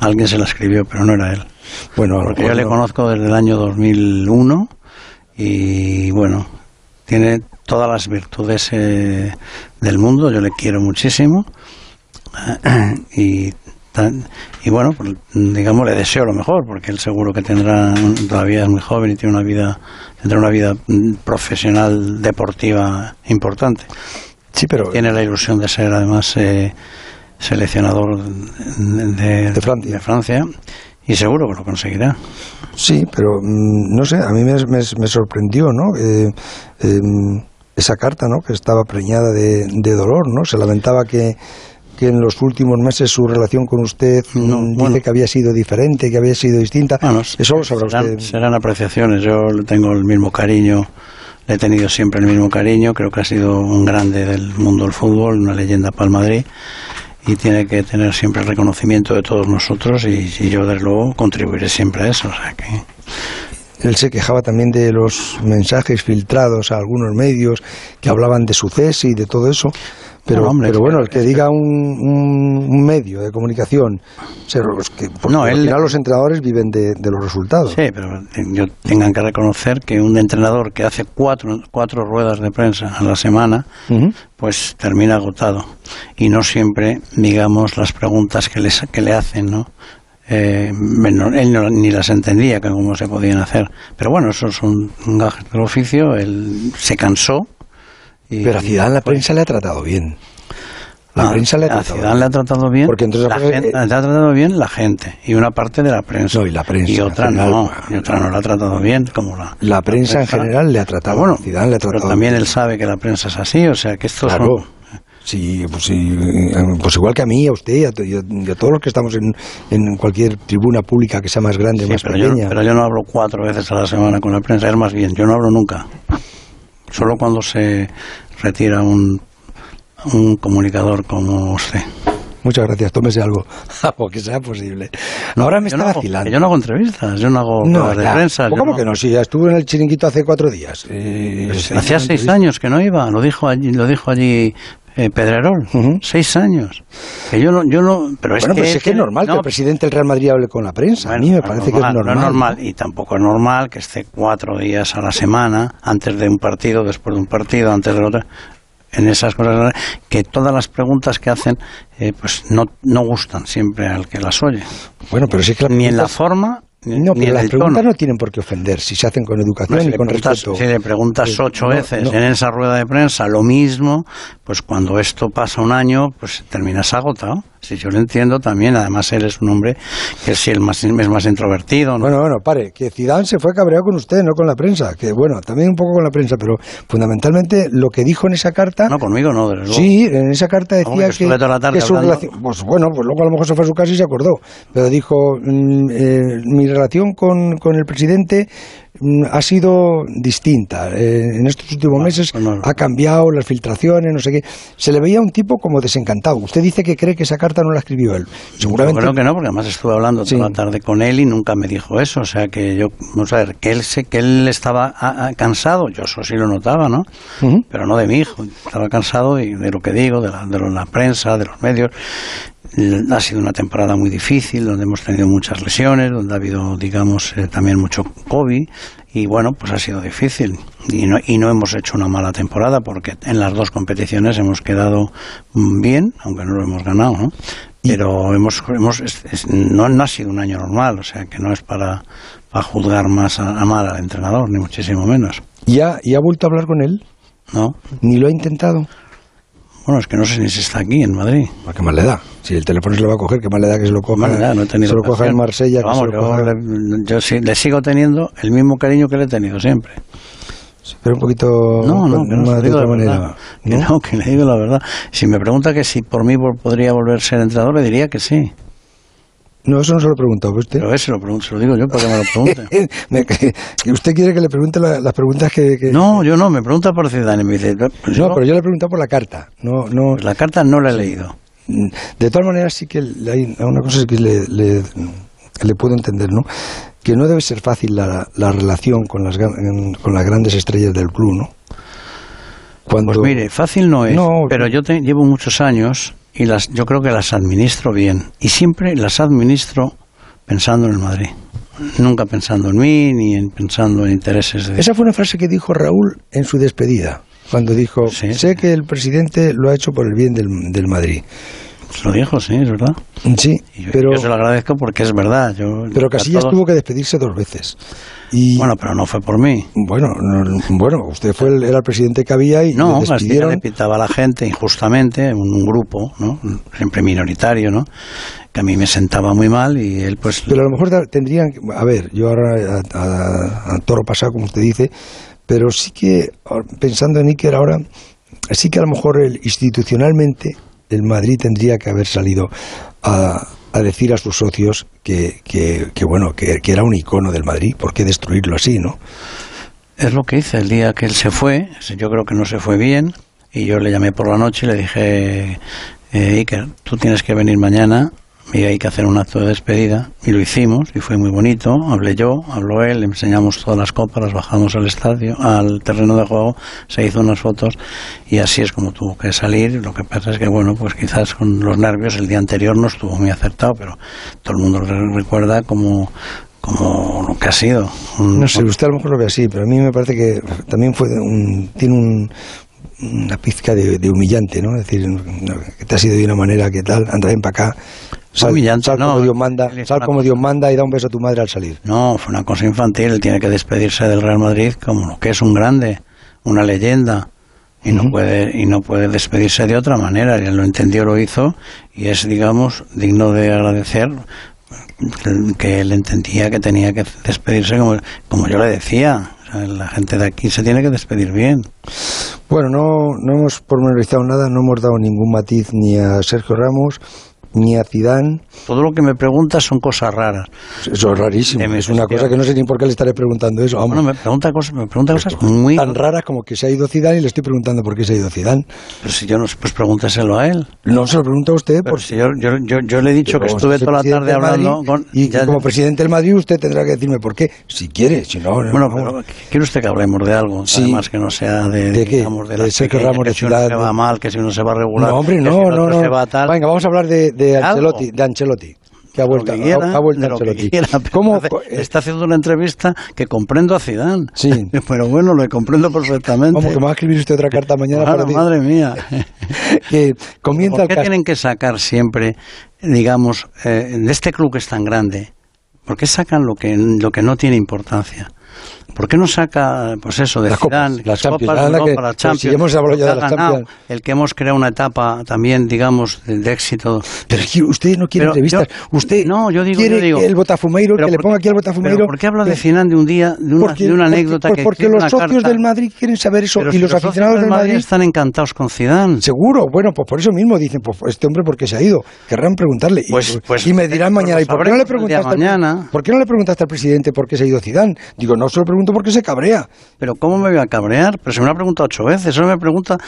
Alguien se la escribió, pero no era él. Bueno, porque yo le conozco desde el año 2001 y bueno, tiene todas las virtudes eh, del mundo, yo le quiero muchísimo y, y bueno, pues, digamos, le deseo lo mejor, porque él seguro que tendrá, todavía es muy joven y tiene una vida, tendrá una vida mm, profesional, deportiva importante. Sí, pero... Tiene la ilusión de ser además eh, seleccionador de, de, Francia. y seguro que lo conseguirá. Sí, pero mm, no sé, a mí me, me, sorprendió, ¿no? Eh, em, esa carta, ¿no? Que estaba preñada de, de dolor, ¿no? Se lamentaba que que en los últimos meses su relación con usted dice que había sido diferente, que había sido distinta. Eso lo sabrá serán, Serán apreciaciones. Yo le tengo el mismo cariño, le he tenido siempre el mismo cariño. Creo que ha sido un grande del mundo del fútbol, una leyenda para el Madrid y tiene que tener siempre el reconocimiento de todos nosotros y, yo desde luego contribuiré siempre a eso. O sea que él se quejaba también de los mensajes filtrados a algunos medios que hablaban de su cese y de todo eso. Pero, pero bueno, el que diga un, un, medio de comunicación, que, no, él, al final los entrenadores viven de, los resultados. Sí, pero yo tengan que reconocer que un entrenador que hace cuatro, cuatro ruedas de prensa a la semana, pues termina agotado. Y no siempre, digamos, las preguntas que, les, que le hacen, ¿no? Eh, él ni las entendía que cómo se podían hacer. Pero bueno, eso son gajes del oficio. Él se cansó pero a Zidane la prensa le ha tratado bien. La prensa le ha tratado bien. le ha tratado bien. Porque entonces la gente, le ha tratado bien la gente y una parte de la prensa. y la prensa. Y otra no, y otra no la ha tratado bien como la. La prensa, en general le ha tratado. Bueno, Zidane le ha tratado. Pero también él sabe que la prensa es así, o sea que esto claro. Sí, pues, sí, pues igual que a mí, a usted y a, todos los que estamos en, en, cualquier tribuna pública que sea más grande, más pequeña. pero yo no hablo cuatro veces a la semana con la prensa, es más bien, yo no hablo nunca. Solo cuando se retira un, un comunicador como usted. Muchas gracias, tómese algo, que sea posible. Ahora me está vacilando. yo no hago entrevistas, yo no hago no, de prensa. ¿Cómo que no? Si ya estuve en el chiringuito hace cuatro días. Eh, pues hacía seis años que no iba, lo dijo allí, lo dijo allí eh, Pedrerol, seis años. Que yo no, yo no, pero es que, es, normal que el presidente del Real Madrid hable con la prensa. a mí me parece que es normal. No es normal y tampoco es normal que esté cuatro días a la semana antes de un partido, después de un partido, antes de otro en esas cosas que todas las preguntas que hacen eh, pues no, no gustan siempre al que las oye. Bueno, pero sí que ni en la forma no, pero las preguntas no tienen por qué ofender si se hacen con educación y con respeto. Si le preguntas ocho veces en esa rueda de prensa lo mismo, pues cuando esto pasa un año, pues terminas agotado. Si yo lo entiendo también, además él es un hombre que es, el más, es más introvertido. Bueno, bueno, pare, que Zidane se fue cabreado con usted, no con la prensa, que bueno, también un poco con la prensa, pero fundamentalmente lo que dijo en esa carta... No, conmigo no, desde luego. Sí, en esa carta decía que, que, su relación... Pues bueno, pues luego a lo mejor se fue a su casa y se acordó, pero dijo, mm, eh, mi relación con, con el presidente ha sido distinta. Eh, en estos últimos meses ha cambiado las filtraciones, no sé qué. Se le veía un tipo como desencantado. Usted dice que cree que esa carta no la escribió él. Seguramente. Yo creo que no, porque además estuve hablando toda la tarde con él y nunca me dijo eso. O sea que yo, vamos a ver, que él, sé, que él estaba cansado, yo eso sí lo notaba, ¿no? Pero no de mi hijo. Estaba cansado de, de lo que digo, de la, de la prensa, de los medios. Ha sido una temporada muy difícil, donde hemos tenido muchas lesiones, donde ha habido, digamos, eh, también mucho COVID. Y bueno, pues ha sido difícil. Y no, y no hemos hecho una mala temporada, porque en las dos competiciones hemos quedado bien, aunque no lo hemos ganado, ¿no? Pero hemos, hemos no, ha sido un año normal, o sea que no es para, para juzgar más a, mal al entrenador, ni muchísimo menos. ¿Y ha, ¿Y ha vuelto a hablar con él? No. ¿Ni lo ha intentado? Bueno, es que no sé ni si está aquí en Madrid. ¿A qué más le da? Si el teléfono se lo va a coger, ¿qué más le da que se lo coja, no he tenido se lo coja en Marsella? Vamos, que se lo yo, coja... le, yo sí, le sigo teniendo el mismo cariño que le he tenido siempre. Pero un poquito No, no, que no, más de otra manera. verdad. Que no, que le digo la verdad. Si me pregunta que si por mí podría volver a ser entrenador, le diría que sí. No, eso no se lo he preguntado usted. Pero ese lo, pregunto, se lo digo yo para que me lo pregunte. Me- que usted quiere que le pregunte la- las preguntas que... que- No, yo no, me pregunta por y me dice, pues No, yo- pero yo le he preguntado por la carta. No, no. pues la carta no la he leído. De todas maneras, sí que hay una cosa que le, le, le puedo entender, ¿no? Que no debe ser fácil la, la relación con las, con las grandes estrellas del club, ¿no? Cuando, Pues mire, fácil no es, No, pero yo te- llevo muchos años y las, yo creo que las administro bien. Y siempre las administro pensando en el Madrid. Nunca pensando en mí ni en, pensando en intereses de... Esa fue una frase que dijo Raúl en su despedida, cuando dijo, Sí. sé que el presidente lo ha hecho por el bien del, del Madrid. Lo dijo, sí, es verdad. Sí, yo, pero, yo se lo agradezco porque es verdad. Yo, pero Casillas todos- tuvo que despedirse dos veces. Y, Bueno, pero no fue por mí. Bueno, no- bueno, usted fue el, era el presidente que había y No, le Castilla despidieron. le pitaba a la gente injustamente, un, un grupo, ¿no? siempre minoritario, ¿no? que a mí me sentaba muy mal y él pues... Pero a lo mejor tendrían, que- a ver, yo ahora a, a- a toro pasado, como usted dice, pero sí que, pensando en Iker ahora, sí que a lo mejor el, institucionalmente el Madrid tendría que haber salido a, a decir a sus socios que, que, bueno, que, que era un icono del Madrid, ¿por qué destruirlo así, no? Es lo que hice el día que él se fue, yo creo que no se fue bien, y yo le llamé por la noche y le dije, eh, Iker, tú tienes que venir mañana, y hay que hacer un acto de despedida, y lo hicimos, y fue muy bonito, hablé yo, habló él, le enseñamos todas las copas, las bajamos al estadio, al terreno de juego, se hizo unas fotos, y así es como tuvo que salir, lo que pasa es que, bueno, pues quizás con los nervios el día anterior no estuvo muy acertado, pero todo el mundo recuerda como como lo que ha sido. No sé, usted a lo mejor lo ve así, pero a mí me parece que también fue un, tiene un, una pizca de, de humillante, ¿no? Es decir, que te has ido de una manera que tal, anda ven para acá, sal, Humillante, sal no, como Dios manda, sal como Dios manda y da un beso a tu madre al salir. No, fue una cosa infantil. Él tiene que despedirse del Real Madrid como lo que es un grande, una leyenda. Y no puede y no puede despedirse de otra manera. Y él lo entendió, lo hizo y es, digamos, digno de agradecer que- que él entendía que tenía que despedirse como, como yo le decía. O sea, la gente de aquí se tiene que despedir bien. Bueno, no, no hemos pormenorizado nada, no hemos dado ningún matiz ni a Sergio Ramos ni a Zidane. Todo lo que me preguntas son cosas raras. Eso es rarísimo. Es una cosa que no sé ni por qué le estaré preguntando eso. Vamos. Bueno, me pregunta cosas, me pregunta cosas muy tan raras como que se ha ido Zidane y le estoy preguntando por qué se ha ido Zidane. Pero si yo no sé, pues pregúntaselo a él. No se lo pregunto a usted Pero por si yo, yo, yo, yo le he dicho que estuve toda la tarde Madrid, hablando con... Y ya- como presidente del Madrid usted tendrá que decirme por qué, si quiere, si no... no, Bueno, pero ¿quiere usted que hablemos de algo? Sí. Además que no sea de, ¿De qué? digamos, de de que si uno se va mal, que si uno se va regular, No, hombre, que no, si no, no. se va tal. Venga, vamos a hablar de, de ¿Algo? Ancelotti, de Ancelotti, que ha vuelto, quiera, ha, ha vuelto de Ancelotti. quiera, ¿Cómo? eh, está haciendo una entrevista que comprendo a Zidane. Sí. Pero bueno, lo comprendo perfectamente. Vamos, que me va a escribir usted otra carta mañana Claro, para decir madre mía. que comienza ¿Por qué tienen que sacar siempre, digamos, eh, de este club que es tan grande? ¿Por qué sacan lo que, lo que no tiene importancia? ¿Por qué no saca, pues eso, de Las copas, Zidane, las Champions, copas de que- las pues si Champions, hemos hablado ya de las Champions. el que hemos creado una etapa también, digamos, de, de éxito. Pero es que usted no quiere Pero entrevistas. yo- usted no, yo digo- quiere yo digo- que el Botafumeiro, que le ¿por ponga aquí al Botafumeiro. pero ¿Por qué habla de Zidane de un día, de una, porque- de una porque- anécdota pues que porque escribe los una socios carta? del Madrid quieren saber eso Pero y si los aficionados del Madrid están encantados con Zidane. Seguro, bueno, pues por eso mismo dicen, pues este hombre por qué se ha ido. Querrán preguntarle. Y- Pues- pues- y me dirán pues mañana, ¿y por qué no le preguntaste mañana. ¿por qué no le preguntaste al presidente por qué se ha ido Zidane? Digo, no se pregunto porque se cabrea. Pero ¿cómo me voy a cabrear? Pero se me lo ha preguntado ocho veces. Solo me pregunta,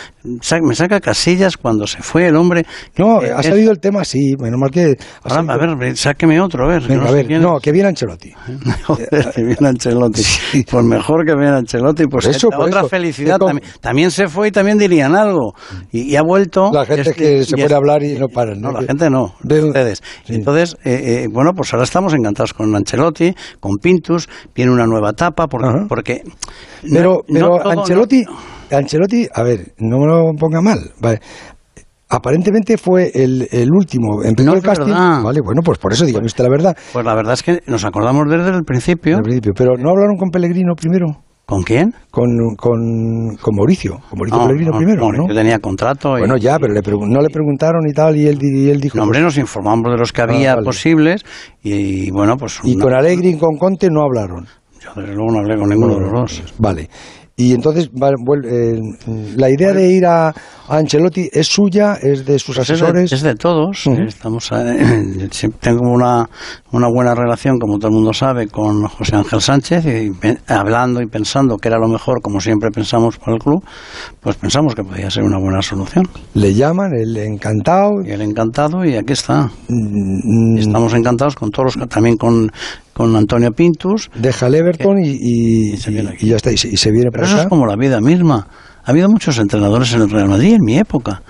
me saca casillas cuando se fue el hombre. No, Eh, ha es- salido el tema, sí, menos mal que... Ahora, salido- a ver, sáqueme otro, a ver. Venga, no a ver, no, que viene Ancelotti. Joder, que viene Ancelotti. Pues mejor que viene Ancelotti. Pues Por eso, por otra eso. felicidad. También, también se fue y también dirían algo. Y, y ha vuelto. La gente es- que se puede hablar y no paran. No, la gente no, de- ustedes. sí. Entonces, eh, eh, bueno, pues ahora estamos encantados con Ancelotti, con Pintus, viene una nueva etapa, porque... Ajá. porque Pero, no- pero no todo- Ancelotti, no- Ancelotti, a ver, no me lo ponga mal, vale. Aparentemente fue el, el último. Empezó No el casting. verdad. Vale, bueno, pues por eso dígame usted la verdad. Pues la verdad es que nos acordamos desde el principio. Pero no hablaron con Pellegrino primero. ¿Con quién? Con, con, con Mauricio, con Mauricio No, Pellegrino no, primero, Mauricio ¿no? tenía contrato. y- Bueno, ya, pero le pregun- no le preguntaron y tal, y él, y él dijo... No, hombre, nos informamos de los que había Ah, vale. posibles y, bueno, pues... y una- con Alegri y con Conte no hablaron. Desde luego no hablé con ninguno de los dos. Vale. Y entonces, eh, la idea de ir a, a Ancelotti es suya, es de sus Pues es, de, asesores. es de todos. Ujú. Estamos eh, sí, tengo una, una buena relación, como todo el mundo sabe, con José Ángel Sánchez y pe- hablando y pensando que era lo mejor, como siempre pensamos por el club, pues pensamos que podía ser una buena solución. Le llaman, el encantado. Y él encantado y aquí está. mm, Y estamos encantados con todos los, también con, con Antonio Pintus. Deja el Everton y, y- Y se viene aquí. y ya está. Y se, se viene Pero para eso acá. es como la vida misma. Ha habido muchos entrenadores en el Real Madrid en mi época.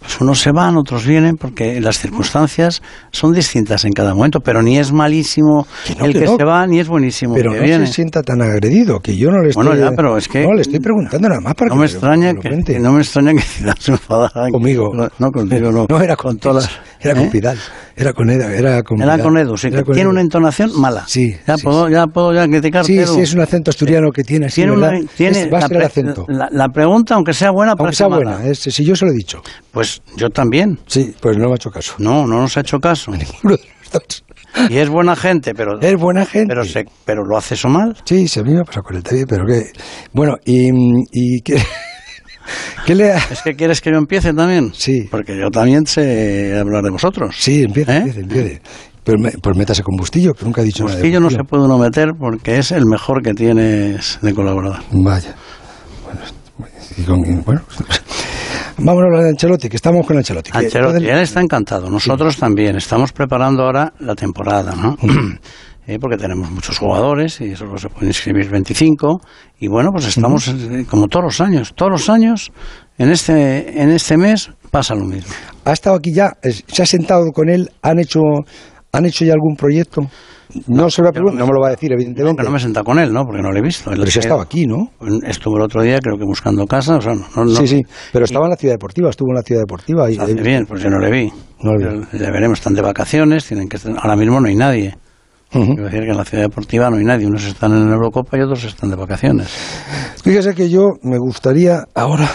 Pues unos se van, otros vienen, porque las circunstancias son distintas en cada momento, pero ni es malísimo Que no, el que que no. se va, ni es buenísimo Pero el que no viene. se sienta tan agredido, que yo no le estoy... Bueno, ya, pero es que- No, le estoy preguntando nada más para No que me extraña lo que, cuente. no me extraña que Zidane se enfadara Conmigo. No, no, contigo no. No, era con, todas las- Era con ¿Eh? Pidal. Era con Edu. Era con, Era con Edu, sí, Era que con tiene una entonación mala. Sí, Ya sí, puedo, ya puedo ya criticarte. Sí, sí, es un acento asturiano que tiene así, tiene, una- tiene Es- va a ser el acento. la- la pregunta, aunque sea buena, Aunque sea mala. buena, es- si yo se lo he dicho. Pues yo también. Sí, pues no me ha hecho caso. No, no nos ha hecho caso. Ninguno de los dos. Y es buena gente, pero, Es buena gente. pero, se, pero lo hace eso mal. Sí, se me ha pasado con el también, pero que... Bueno, y, y ¿qué, qué le... ha- ¿Es que quieres que yo empiece también? Sí. Porque yo también sé hablar de vosotros. Sí, empieza, ¿Eh? empieza, empieza. Pero me- pues métase con Bustillo, que nunca ha dicho nada de Bustillo no se Bustillo. puede uno meter porque es el mejor que tienes de colaborador. Vaya. Bueno, y con- y bueno. Vamos a hablar de Ancelotti, que estamos con Ancelotti. Ancelotti, él está encantado. Nosotros también. Estamos preparando ahora la temporada, ¿no? Eh, porque tenemos muchos jugadores y solo se pueden inscribir 25. Y bueno, pues estamos eh, como todos los años. Todos los años, en este, en este mes, pasa lo mismo. ¿Ha estado aquí ya? ¿Se ha sentado con él? ¿Han hecho, han hecho ya algún proyecto? No, se lo voy a preguntar, no me lo va a decir, No, evidentemente. no me he sentado con él, ¿no? Porque no lo he visto. Él Pero si ha estado aquí, ¿no? Estuvo el otro día, creo que buscando casa. O sea, no, no- Sí, sí, pero estaba en la ciudad deportiva, estuvo en la ciudad deportiva. Y, bien, pues yo no le vi. No le vi. Ya veremos, están de vacaciones, tienen que estar- ahora mismo no hay nadie. Decir que en la ciudad deportiva no hay nadie, unos están en la Eurocopa y otros están de vacaciones. Fíjese que yo me gustaría ahora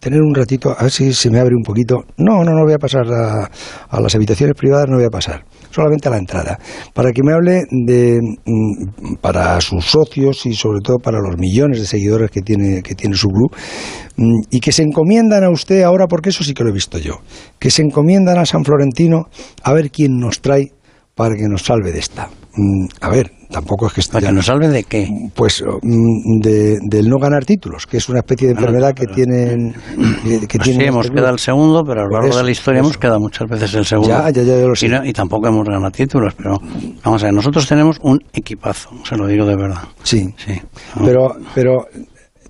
tener un ratito, a ver si se me abre un poquito. No, no, no voy a pasar a, a las habitaciones privadas, no voy a pasar, solamente a la entrada, para que me hable de, mm, para sus socios y sobre todo para los millones de seguidores que tiene, que tiene su club, mm, y que se encomiendan a usted ahora, porque eso sí que lo he visto yo, que se encomiendan a San Florentino a ver quién nos trae para que nos salve de esta. Mm, A ver, tampoco es que esté Para que nos salve de qué. pues mm, de, del no ganar títulos, que es una especie de enfermedad que tienen. Que, que Pues tienen sí, hemos este quedado club. el segundo, pero a lo largo eso, de la historia hemos quedado muchas veces el segundo. Ya, ya, ya, ya lo sé. Y, no- y tampoco hemos ganado títulos, pero vamos a ver, nosotros tenemos un equipazo, se lo digo de verdad. Sí, Sí. pero, pero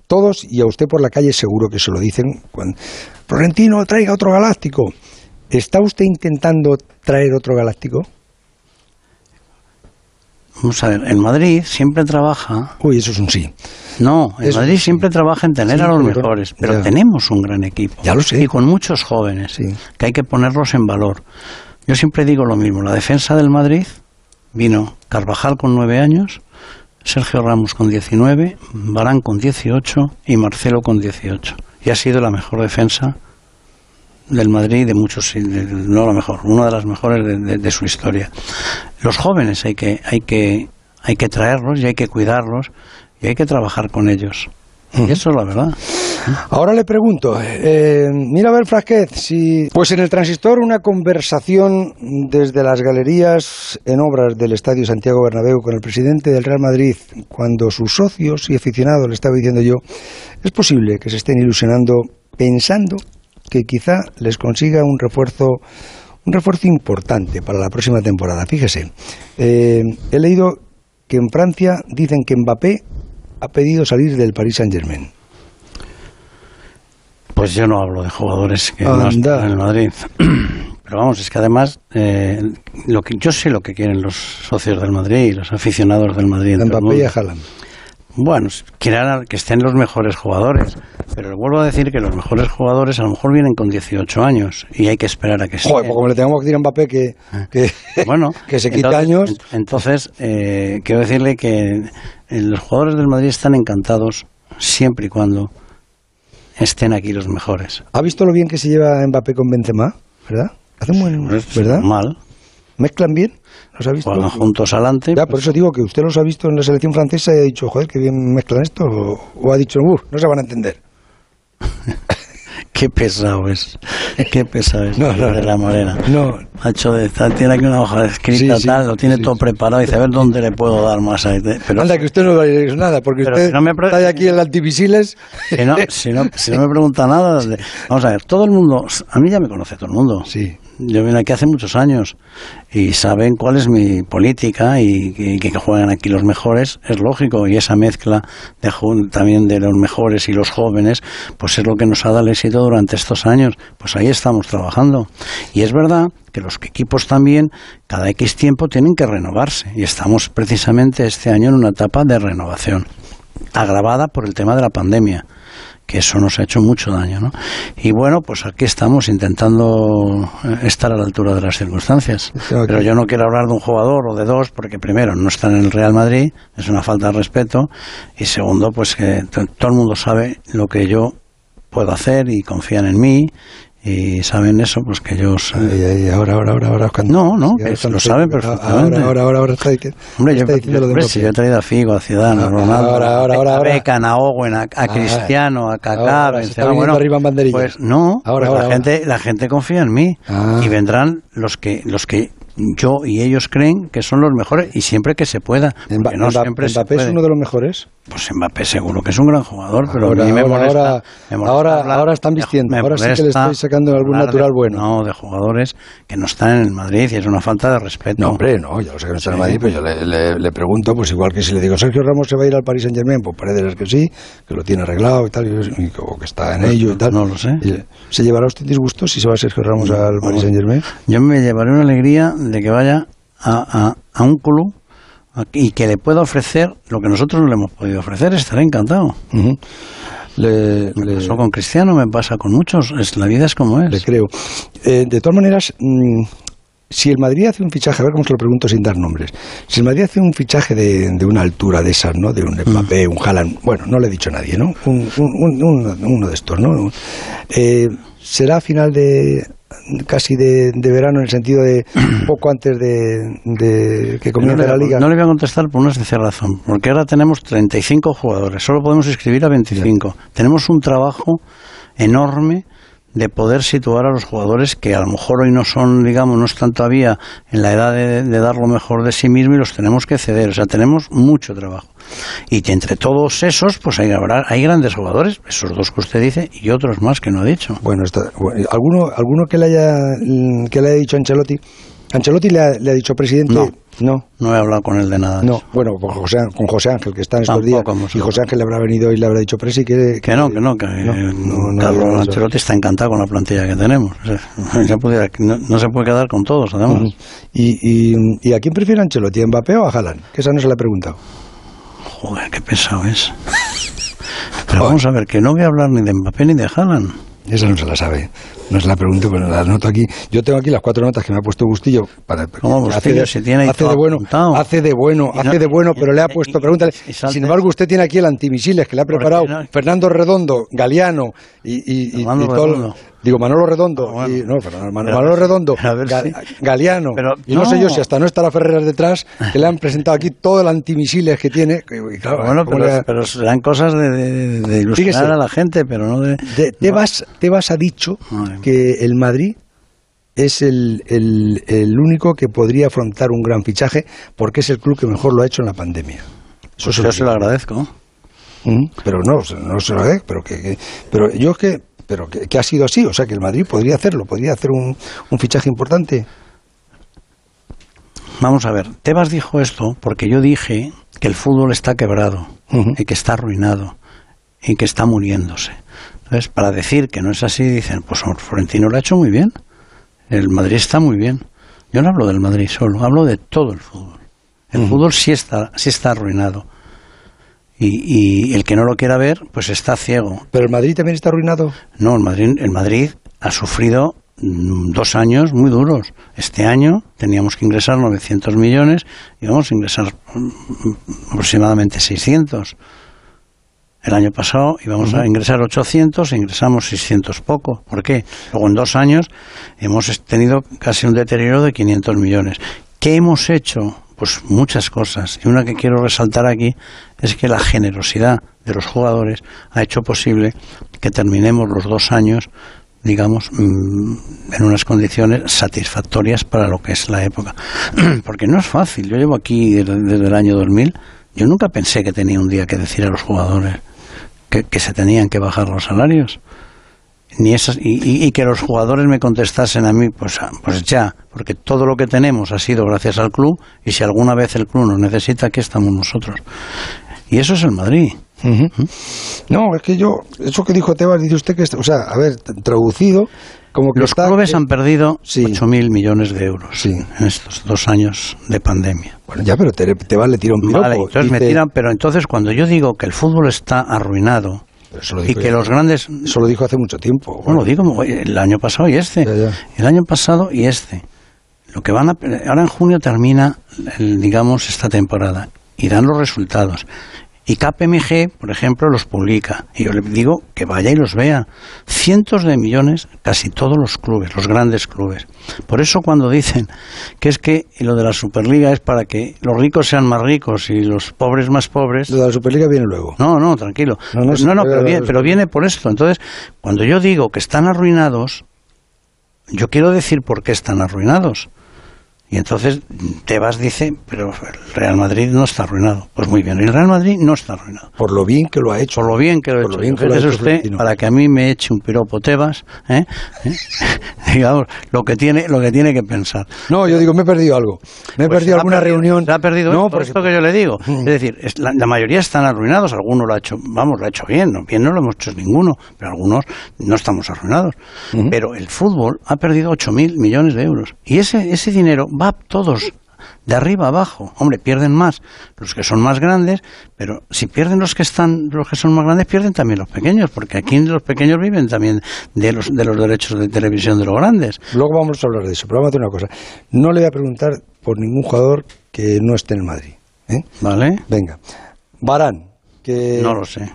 todos, y a usted por la calle seguro que se lo dicen, cuando, Florentino, traiga otro galáctico. ¿Está usted intentando traer otro galáctico? Vamos a ver, en Madrid siempre trabaja Uy, eso es un sí. No, en Eso Madrid sí. siempre trabaja en tener Sí, a los mejores, pero ya. tenemos un gran equipo. Ya lo sé. Y con muchos jóvenes, Sí. que hay que ponerlos en valor. Yo siempre digo lo mismo, la defensa del Madrid vino Carvajal con nueve años, Sergio Ramos con 19, Barán con 18 y Marcelo con 18. Y ha sido la mejor defensa del Madrid de muchos, de- no la mejor, una de las mejores de, de- de su historia. Los jóvenes hay que, hay que, hay que traerlos y hay que cuidarlos y hay que trabajar con ellos. Y eso es la verdad. Ahora le pregunto, eh, mira Frasquez, si... Pues en el transistor una conversación desde las galerías en obras del Estadio Santiago Bernabéu con el presidente del Real Madrid, cuando sus socios y aficionados le estaba diciendo yo, es posible que se estén ilusionando pensando que quizá les consiga un refuerzo un refuerzo importante para la próxima temporada. Fíjese, eh, he leído que en Francia dicen que Mbappé ha pedido salir del Paris Saint-Germain. Pues yo no hablo de jugadores que no Anda. están en el Madrid. Pero vamos, es que además eh, lo que yo sé lo que quieren los socios del Madrid y los aficionados del Madrid. Mbappé y. Haaland. Bueno, quieren que estén los mejores jugadores, pero vuelvo a decir que los mejores jugadores a lo mejor vienen con 18 años y hay que esperar a que se. Joder, pues como le tenemos que decir a Mbappé que, que, bueno, que se quita años. Entonces, eh, quiero decirle que eh, los jugadores del Madrid están encantados siempre y cuando estén aquí los mejores. ¿Ha visto lo bien que se lleva Mbappé con Benzema? ¿Verdad? Hacen buen, ¿verdad? Mal. ¿Mezclan bien? ¿Los ha visto? Juegan juntos adelante. Ya, por pues eso digo que usted los ha visto en la selección francesa y ha dicho, joder, qué bien mezclan esto, o, ha dicho, uff, no se van a entender. Qué pesado es. Qué pesado es no, de la morena. No. hecho de, tiene aquí una hoja escrita tal, lo tiene todo preparado y dice, a ver dónde le puedo dar más a este. Pero, Anda, que usted no va a decir nada, porque usted no me está aquí en el antivisiles. Si no, si, no, si no me pregunta nada, vamos a ver, todo el mundo, a mí ya me conoce todo el mundo. Sí. Yo vine aquí hace muchos años y saben cuál es mi política y, que juegan aquí los mejores, es lógico, y esa mezcla de, también de los mejores y los jóvenes, pues es lo que nos ha dado el éxito durante estos años. Pues ahí estamos trabajando. Y es verdad que los equipos también, cada X tiempo, tienen que renovarse y estamos precisamente este año en una etapa de renovación, agravada por el tema de la pandemia que eso nos ha hecho mucho daño, ¿no? Y bueno, pues aquí estamos intentando eh, estar a la altura de las circunstancias. Pero yo no quiero hablar de un jugador o de dos, porque primero, no están en el Real Madrid, es una falta de respeto, y segundo, pues que todo el mundo sabe lo que yo puedo hacer y confían en mí y saben eso, pues que ellos... Ahora, ahora, ahora, ahora, No, no, que lo saben perfectamente. Ahora, ahora, ahora, está, que, Hombre, yo, hombre, si yo he traído a Figo, a Ciudadano, a Ronaldo, ahora, ahora, ahora, a Beca, a Owen, a, a ah, Cristiano, a Kaká, bueno, arriba en pues no, ahora, pues la, gente, la gente confía en mí. Ah. y vendrán los que, los que yo y ellos creen que son los mejores y siempre que se pueda. no siempre ¿Mbappé es uno de los mejores? Pues Mbappé seguro que es un gran jugador, pero ahora, me molesta, ahora, ahora, están vistiendo, ahora sí que le estoy sacando algún natural bueno. No, de jugadores que no están en el Madrid y es una falta de respeto. No, hombre, no, ya lo sé que no está en el Madrid, pero yo le, le, pregunto, pues igual que si le digo, Sergio Ramos se va a ir al Paris Saint Germain, pues parece que sí, que lo tiene arreglado y tal, y, que está en ello y tal. No lo sé. ¿Se llevará usted disgusto si se va Sergio Ramos al Paris Saint Germain? Yo me llevaré una alegría de que vaya a, a, un club y que le pueda ofrecer lo que nosotros no le hemos podido ofrecer, estaré encantado. le, me pasó con Cristiano, me pasa con muchos, es, la vida es como es. Le creo. Eh, de todas maneras, mm, si el Madrid hace un fichaje, a ver cómo se lo pregunto sin dar nombres, si el Madrid hace un fichaje de, de una altura de esas, ¿no? De un Mbappé, un Haaland, bueno, no le he dicho a nadie, ¿no? Un, uno de estos, ¿no? Eh, será a final de casi de, verano en el sentido de poco antes de, que comience la liga. No le voy a contestar por una sencilla razón, porque ahora tenemos 35 jugadores, solo podemos inscribir a 25. Tenemos un trabajo enorme de poder situar a los jugadores que a lo mejor hoy no son, digamos, no están todavía en la edad de, dar lo mejor de sí mismos y los tenemos que ceder. O sea, tenemos mucho trabajo. Y que entre todos esos, pues hay, habrá, hay grandes jugadores, esos dos que usted dice, y otros más que no ha dicho. Bueno, ¿alguno, alguno que le haya, que le haya dicho Ancelotti Ancelotti le ha, le ha dicho, presidente, no, no, no. he hablado con él de nada. no, bueno, con José, con José Ángel, que está en estos días. Y José Ángel le habrá venido y le habrá dicho, presi, que, que, no, que no, que Carlos Ancelotti está encantado con la plantilla que tenemos. no, se puede quedar con todos, además. ¿Y, y, y a quién prefiere Ancelotti, a Mbappé o a Haaland? Que esa no se la he preguntado. Joder, qué pesado es. Pero vamos a ver, que no voy a hablar ni de Mbappé ni de Haaland. Esa no se la sabe. No se la pregunto, pero la noto aquí. Yo tengo aquí las cuatro notas que me ha puesto Bustillo. Para, ¿Cómo Bustillo? Hace, de, tiene hace de bueno, hace de bueno, hace de bueno, pero le ha puesto, pregúntale. sin embargo, usted tiene aquí el antimisiles que le ha preparado Fernando Redondo, Galeano y, y, todo, Digo, Manolo Redondo. Ah, y, no, Manolo, Redondo, Galeano. y no, sé yo si hasta no está la Ferreras detrás, que le han presentado aquí todo el antimisiles que tiene. bueno, pero, serán cosas de, de, ilustrar a la gente, pero no de. Tebas, Tebas ha dicho que el Madrid es el, el, único que podría afrontar un gran fichaje porque es el club que mejor lo ha hecho en la pandemia. Eso pues yo se lo agradezco. Pero no, no se lo agradezco. Pero, que, pero yo es que pero que, ha sido así, o sea que el Madrid podría hacerlo, podría hacer un, fichaje importante. Vamos a ver, Tebas dijo esto porque yo dije que el fútbol está quebrado y que está arruinado y que está muriéndose. Entonces, para decir que no es así, dicen, pues Florentino lo ha hecho muy bien, el Madrid está muy bien. Yo no hablo del Madrid solo, hablo de todo el fútbol. El fútbol sí está, sí está arruinado Y, y el que no lo quiera ver, pues está ciego. ¿Pero el Madrid también está arruinado? No, el Madrid, el Madrid ha sufrido mm, dos años muy duros. Este año teníamos que ingresar 900 millones y vamos a ingresar mm, aproximadamente 600. El año pasado íbamos a ingresar 800 e ingresamos 600 poco. ¿Por qué? Luego en dos años hemos tenido casi un deterioro de 500 millones. ¿Qué hemos hecho? Pues muchas cosas. Y una que quiero resaltar aquí es que la generosidad de los jugadores ha hecho posible que terminemos los dos años digamos, mm, en unas condiciones satisfactorias para lo que es la época. Porque no es fácil. Yo llevo aquí desde, el año 2000. Yo nunca pensé que tenía un día que decir a los jugadores que, que se tenían que bajar los salarios. Ni esas, y, y- y que los jugadores me contestasen a mí, pues, ah, pues ya, porque todo lo que tenemos ha sido gracias al club y si alguna vez el club nos necesita, aquí estamos nosotros. Y eso es el Madrid. No, es que yo, eso que dijo Tebas, dice usted que, está- o sea, a ver, traducido, como que Los está... clubes han perdido Sí. 8.000 millones de euros Sí. en estos dos años de pandemia. Bueno, ya, pero Te- Tebas le tira un piropo. Vale, entonces me dice- tiran, pero entonces cuando yo digo que el fútbol está arruinado y que ya- los grandes Eso lo dijo hace mucho tiempo. Bueno, lo digo el año pasado y este. Ya, ya. El año pasado y este. Lo que van a, ahora en junio termina, el, digamos, esta temporada y dan los resultados. Y KPMG, por ejemplo, los publica. Y yo le digo que vaya y los vea. Cientos de millones, casi todos los clubes, los grandes clubes. Por eso cuando dicen que es que lo de la Superliga es para que los ricos sean más ricos y los pobres más pobres, Lo de la Superliga viene luego. no, no, tranquilo. No, No, pero- viene, pero viene por esto. Entonces, cuando yo digo que están arruinados, yo quiero decir por qué están arruinados. Y entonces Tebas dice, pero el Real Madrid no está arruinado. Pues muy bien, el Real Madrid no está arruinado. Por lo bien que lo ha hecho. Por lo bien que lo he Por hecho. lo bien que lo ha hecho usted, Florentino. para que a mí me eche un piropo Tebas, ¿eh? ¿Eh? digamos, lo que, tiene, lo que tiene que pensar. No, yo digo, me he perdido algo. Me he Pues perdido alguna perdido- reunión. Se ha perdido no, esto, porque- esto que yo le digo. Es decir, es- la, la mayoría están arruinados, algunos lo ha hecho, vamos, lo ha hecho bien, no, bien no lo hemos hecho ninguno, pero algunos no estamos arruinados. Pero el fútbol ha perdido 8.000 millones de euros. Y ese, ese dinero va todos. De arriba abajo, hombre, pierden más los que son más grandes, pero si pierden los que están, los que son más grandes, pierden también los pequeños, porque aquí los pequeños viven también de los de los derechos de televisión de los grandes. Luego vamos a hablar de eso, pero vamos a hacer una cosa. No le voy a preguntar por ningún jugador que no esté en Madrid. ¿eh? ¿Vale? Venga. Barán, que... No lo sé.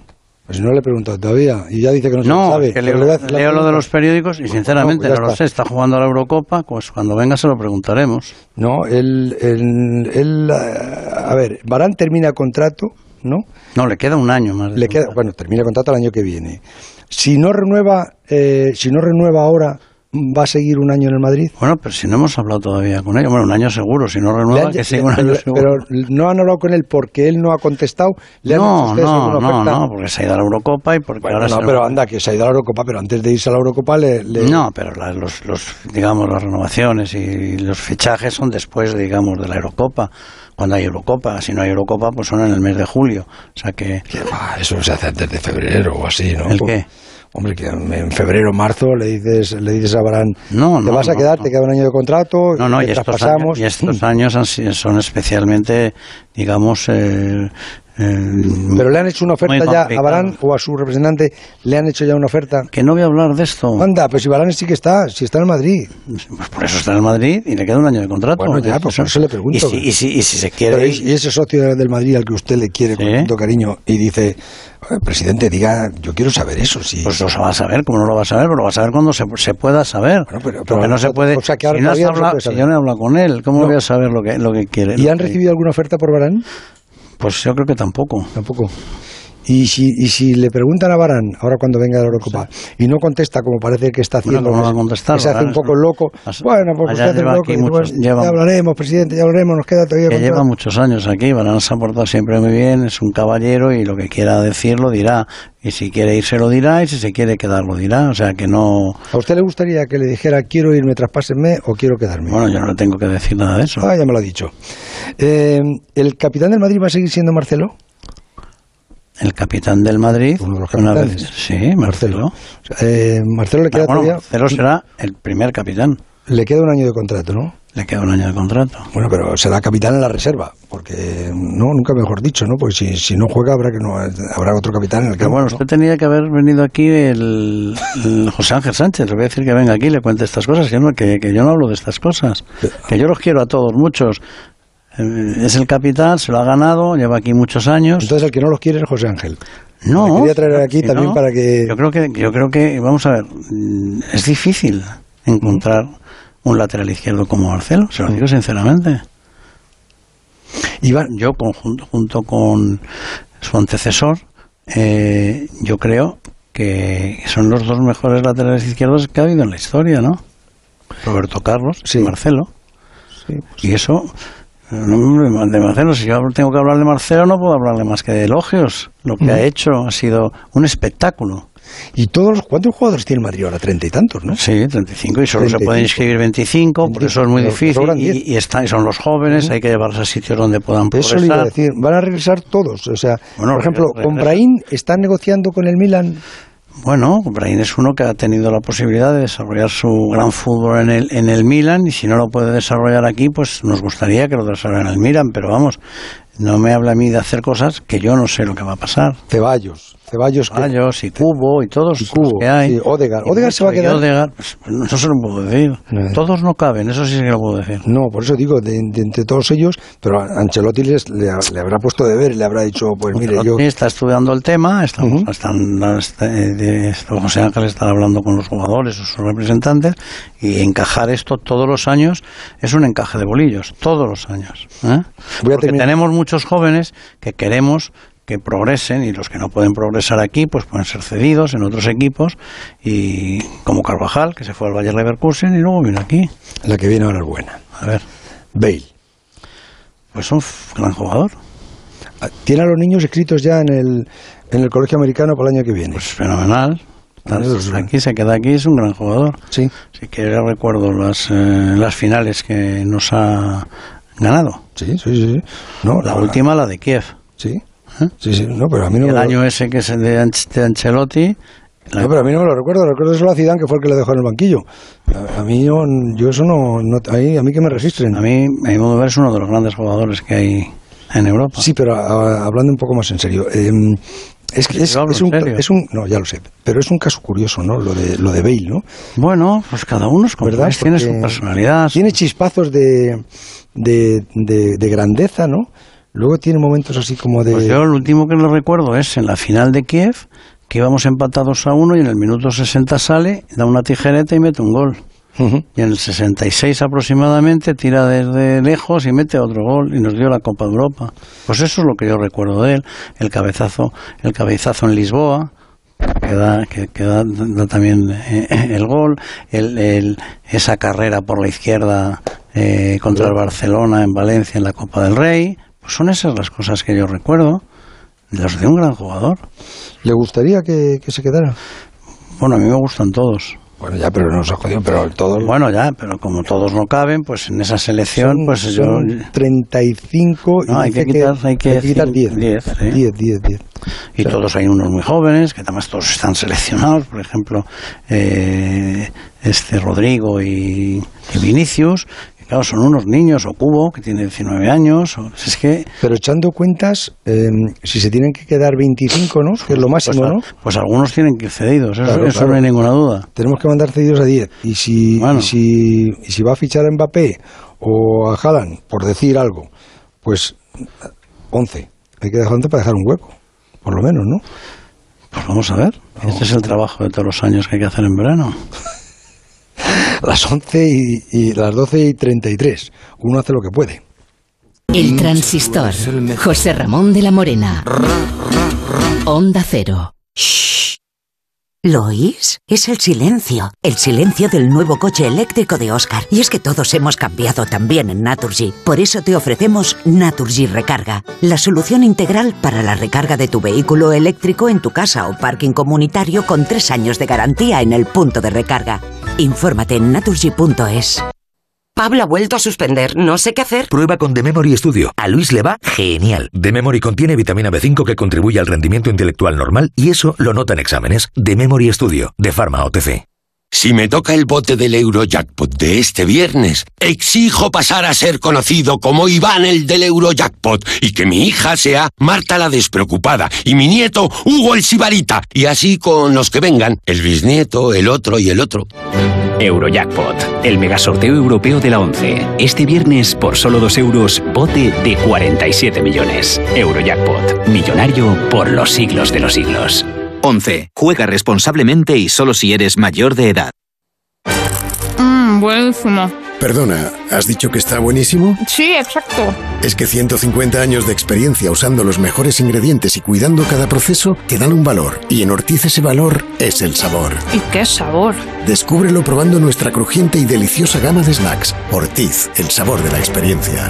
Pues no le he preguntado todavía y ya dice que no, se sabe. es que leo, la lo de los periódicos y sinceramente no, lo sé. Está jugando a la Eurocopa, pues cuando venga se lo preguntaremos. No, él, él, él, a ver, Barán termina contrato, ¿no? No, le queda un año más. Le queda, bueno, termina contrato el año que viene. Si no renueva, eh, si no renueva ahora, va a seguir un año en el Madrid. Bueno, pero si no hemos hablado todavía con ellos, bueno, un año seguro, si no renueva, han- que siga un año pero, seguro. pero no han hablado con él porque él no ha contestado. ¿Le han no, ustedes no, no, no, porque se ha ido a la Eurocopa y porque Bueno, ahora no, se pero anda, que se ha ido a la Eurocopa, pero antes de irse a la Eurocopa le... le- No, pero la- los, los, digamos, las renovaciones y los fichajes son después, digamos, de la Eurocopa. Cuando hay Eurocopa, si no hay Eurocopa, pues son en el mes de julio. O sea que, eso se hace antes de febrero o así, ¿no? ¿El qué? Hombre, que en febrero o marzo le dices, le dices a Barán, No, te vas a no, quedar, te queda un año de contrato, No, no, te y estos, años, y estos años son especialmente, digamos, eh, Pero le han hecho una oferta ya a. Barán o a su representante, le han hecho ya una oferta. Que no voy a hablar de esto. Anda, pero si Barán sí que está, si está en Madrid. Pues por eso está en Madrid y le queda un año de contrato. Bueno, ya, pues por eso le pregunto. Y si, y si, y si se Pero quiere... y, y ese socio del Madrid al que usted le quiere con Sí. tanto cariño y dice, "Oye, presidente, diga, yo quiero saber eso, sí. Pues lo va a saber, como no lo va a saber, pero lo va a saber cuando se, se pueda saber. Bueno, pero- pero Porque no se puede. o sea, que ahora si, no has no hablado- puede si yo no he hablado con él, ¿cómo No. voy a saber lo que, lo que quiere? ¿Y han que- recibido alguna oferta por Barán? Pues yo creo que tampoco. Tampoco. Y si, y si le preguntan a Barán, ahora cuando venga de la Eurocopa, y no contesta como parece que está Bueno, haciendo, ¿cómo no va a que- se hace un poco un- loco, As- bueno, pues usted hace lleva loco, muchos- bueno, lleva- ya hablaremos, presidente, ya hablaremos, nos queda todavía Que lleva muchos años aquí, Barán se ha portado siempre muy bien, es un caballero y lo que quiera decir lo dirá. Y si quiere irse lo dirá y si se quiere quedar lo dirá. O sea que no. ¿A usted le gustaría que le dijera quiero irme, traspásenme o quiero quedarme? Bueno, yo no le tengo que decir nada de eso. Ah, ya me lo ha dicho. Eh, ¿El capitán del Madrid va a seguir siendo Marcelo? El capitán del Madrid. Uno de los una vez- sí, Marcelo. Eh, Marcelo le queda Ah, bueno, todavía Marcelo será el primer capitán. le queda un año de contrato, ¿no? Le queda un año de contrato. Bueno, pero será capitán en la reserva, porque no, nunca mejor dicho, ¿no? Porque si, si no juega habrá que no habrá otro capitán en el Pero campo. bueno, ¿no? usted tenía que haber venido aquí el, el José Ángel Sánchez. Le voy a decir que venga aquí y le cuente estas cosas. Que, no- que, que yo no hablo de estas cosas. Que yo los quiero a todos, muchos. Eh, Es el capitán, se lo ha ganado, lleva aquí muchos años. Entonces el que no los quiere es José Ángel. No, quería traer aquí también no. para que Yo creo que, yo creo que, vamos a ver, mm, es difícil encontrar un lateral izquierdo como Marcelo, se lo digo sinceramente. Iván, Yo, conjunto, junto con su antecesor, eh, yo creo que son los dos mejores laterales izquierdos que ha habido en la historia, ¿no? Roberto Carlos Sí. y Marcelo. Sí, Y eso, no, de Marcelo, si yo tengo que hablar de Marcelo, no puedo hablarle más que de elogios. Lo que ha hecho ha sido un espectáculo. y todos los cuántos jugadores tiene el Madrid ahora, treinta y tantos, ¿no? Sí, 35 y solo se 35. pueden inscribir 25, por eso es muy Pero difícil. sobran 10. Y, y están, y son los jóvenes, hay que llevarlos a sitios donde puedan Eso le iba a progresar. decir, van a regresar todos, o sea, Bueno, por ejemplo, Brahim están negociando con el Milan. Bueno, Brahim es uno que ha tenido la posibilidad de desarrollar su gran fútbol en el, en el Milan y si no lo puede desarrollar aquí, pues nos gustaría que lo desarrollara en el Milan, pero vamos, no me habla a mí de hacer cosas que yo no sé lo que va a pasar. Ceballos, Ceballos que Ceballos y Cubo y todos Y Cubo, los que hay. sí, Odegaard. Y Odegaard se va a quedar. Odegaard, pues, no, eso lo puedo decir. No. Todos no caben, eso sí que lo puedo decir. No, por eso digo, de, de entre todos ellos, pero Ancelotti les, le, le habrá puesto de ver y le habrá dicho, pues mire, yo... Está estudiando el tema, estamos, Ujú. están, este, de- esto, José Ángel está hablando con los jugadores o sus representantes y encajar esto todos los años es un encaje de bolillos, todos los años. ¿eh? Voy a Porque terminar- tenemos muchos jóvenes que queremos que progresen y los que no pueden progresar aquí pues pueden ser cedidos en otros equipos y como Carvajal que se fue al Bayer Leverkusen y luego vino aquí. La que viene ahora es buena. A ver, Bale. pues un gran jugador, Ah, Tiene a los niños escritos ya en el, en el colegio americano para el año que viene. pues fenomenal. Es- Aquí se queda aquí, es un gran jugador. sí. Sí que recuerdo las, eh, las finales que nos ha ganado. Sí, sí, sí. sí. No, La última, la de Kiev. Sí. ¿Eh? Sí, sí. No, pero a mí no el me lo- año ese que es el de, Anch- de Ancelotti. la- No, pero a mí no me lo recuerdo. Recuerdo solo a Zidane, que fue el que le dejó en el banquillo. A, a mí yo, yo eso no... no a, mí, a mí que me registren. a mí, a mi modo de ver, es uno de los grandes jugadores que hay en Europa. Sí, pero a- hablando un poco más en serio. eh, es, que es, un, serio. es un... No, ya lo sé. Pero es un caso curioso, ¿no? Lo de, lo de Bale, ¿no? Bueno, pues cada uno es como ¿Verdad? tiene su personalidad. Tiene chispazos de, de, de, de grandeza, ¿no? Luego tiene momentos así como de... Pues yo lo último que lo recuerdo es en la final de Kiev, que íbamos empatados a uno y en el minuto 60 sale, da una tijereta y mete un gol. Y en el 66 aproximadamente tira desde lejos y mete otro gol y nos dio la Copa de Europa. Pues eso es lo que yo recuerdo de él. El cabezazo, el cabezazo en Lisboa, que da, que, que da, da también eh, el gol, el, el- esa carrera por la izquierda eh, contra el Barcelona en Valencia en la Copa del Rey. Pues son esas las cosas que yo recuerdo. Los de un gran jugador. ¿Le gustaría que, que se quedara? Bueno, a mí me gustan todos. Bueno, ya, pero nos ha jodido, pero todos... Bueno, ya, pero como todos no caben, pues en esa selección, son, pues yo... son 35 y No, hay que quitar- hay que quitar decir 10. 10, sí. 10, 10, 10. Y todos hay unos muy jóvenes, que además todos están seleccionados, por ejemplo, eh, este Rodrigo y, y Vinicius, que claro, son unos niños, o Cubo, que tiene 19 años, o, es que... Pero echando cuentas, eh, si se tienen que quedar 25, ¿no? Que es lo máximo, pues, ¿no? pues algunos tienen que ir cedidos, eso, Claro, eso claro. no hay ninguna duda. Tenemos que mandar cedidos a 10. Y si, Bueno. y si, y si va a fichar a Mbappé o a Haaland, por decir algo, pues 11. Hay que dejar 11 para dejar un hueco, por lo menos, ¿no? Pues vamos a ver, este es el trabajo de todos los años que hay que hacer en verano. Las 11 y, las 12 y 33. Uno hace lo que puede. El transistor. José Ramón de la Morena. Onda Cero. ¿Lo oís? Es el silencio. El silencio del nuevo coche eléctrico de Oscar. Y es que todos hemos cambiado también en Naturgy. Por eso te ofrecemos Naturgy Recarga. La solución integral para la recarga de tu vehículo eléctrico en tu casa o parking comunitario con tres años de garantía en el punto de recarga. Infórmate en naturgy.es. Pablo ha vuelto a suspender. No sé qué hacer. Prueba con The Memory Studio. A Luis le va genial. The Memory contiene vitamina B5 que contribuye al rendimiento intelectual normal y eso lo nota en exámenes. The Memory Studio, de Pharma OTC. Si me toca el bote del Eurojackpot de este viernes, exijo pasar a ser conocido como Iván el del Eurojackpot y que mi hija sea Marta la despreocupada y mi nieto Hugo el Sibarita y así con los que vengan, el bisnieto, el otro y el otro. Eurojackpot, el megasorteo europeo de la 11. Este viernes, por solo 2 euros, bote de 47 millones. Eurojackpot, millonario por los siglos de los siglos. 11. Juega responsablemente y solo si eres mayor de edad. Mmm, buenísimo. Perdona, ¿has dicho que está buenísimo? Sí, exacto. Es que 150 años de experiencia usando los mejores ingredientes y cuidando cada proceso te dan un valor. Y en Ortiz ese valor es el sabor. ¿Y qué sabor? Descúbrelo probando nuestra crujiente y deliciosa gama de snacks. Ortiz, el sabor de la experiencia.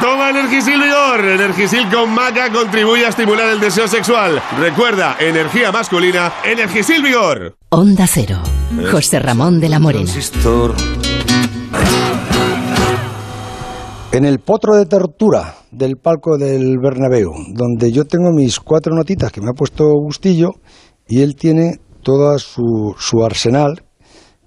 Toma Energisil Vigor. Energisil con maca contribuye a estimular el deseo sexual. Recuerda, energía masculina, Energisil Vigor. Onda Cero. José Ramón de la Morena. En el potro de tortura del palco del Bernabéu, donde yo tengo mis cuatro notitas que me ha puesto Bustillo y él tiene toda su, su arsenal,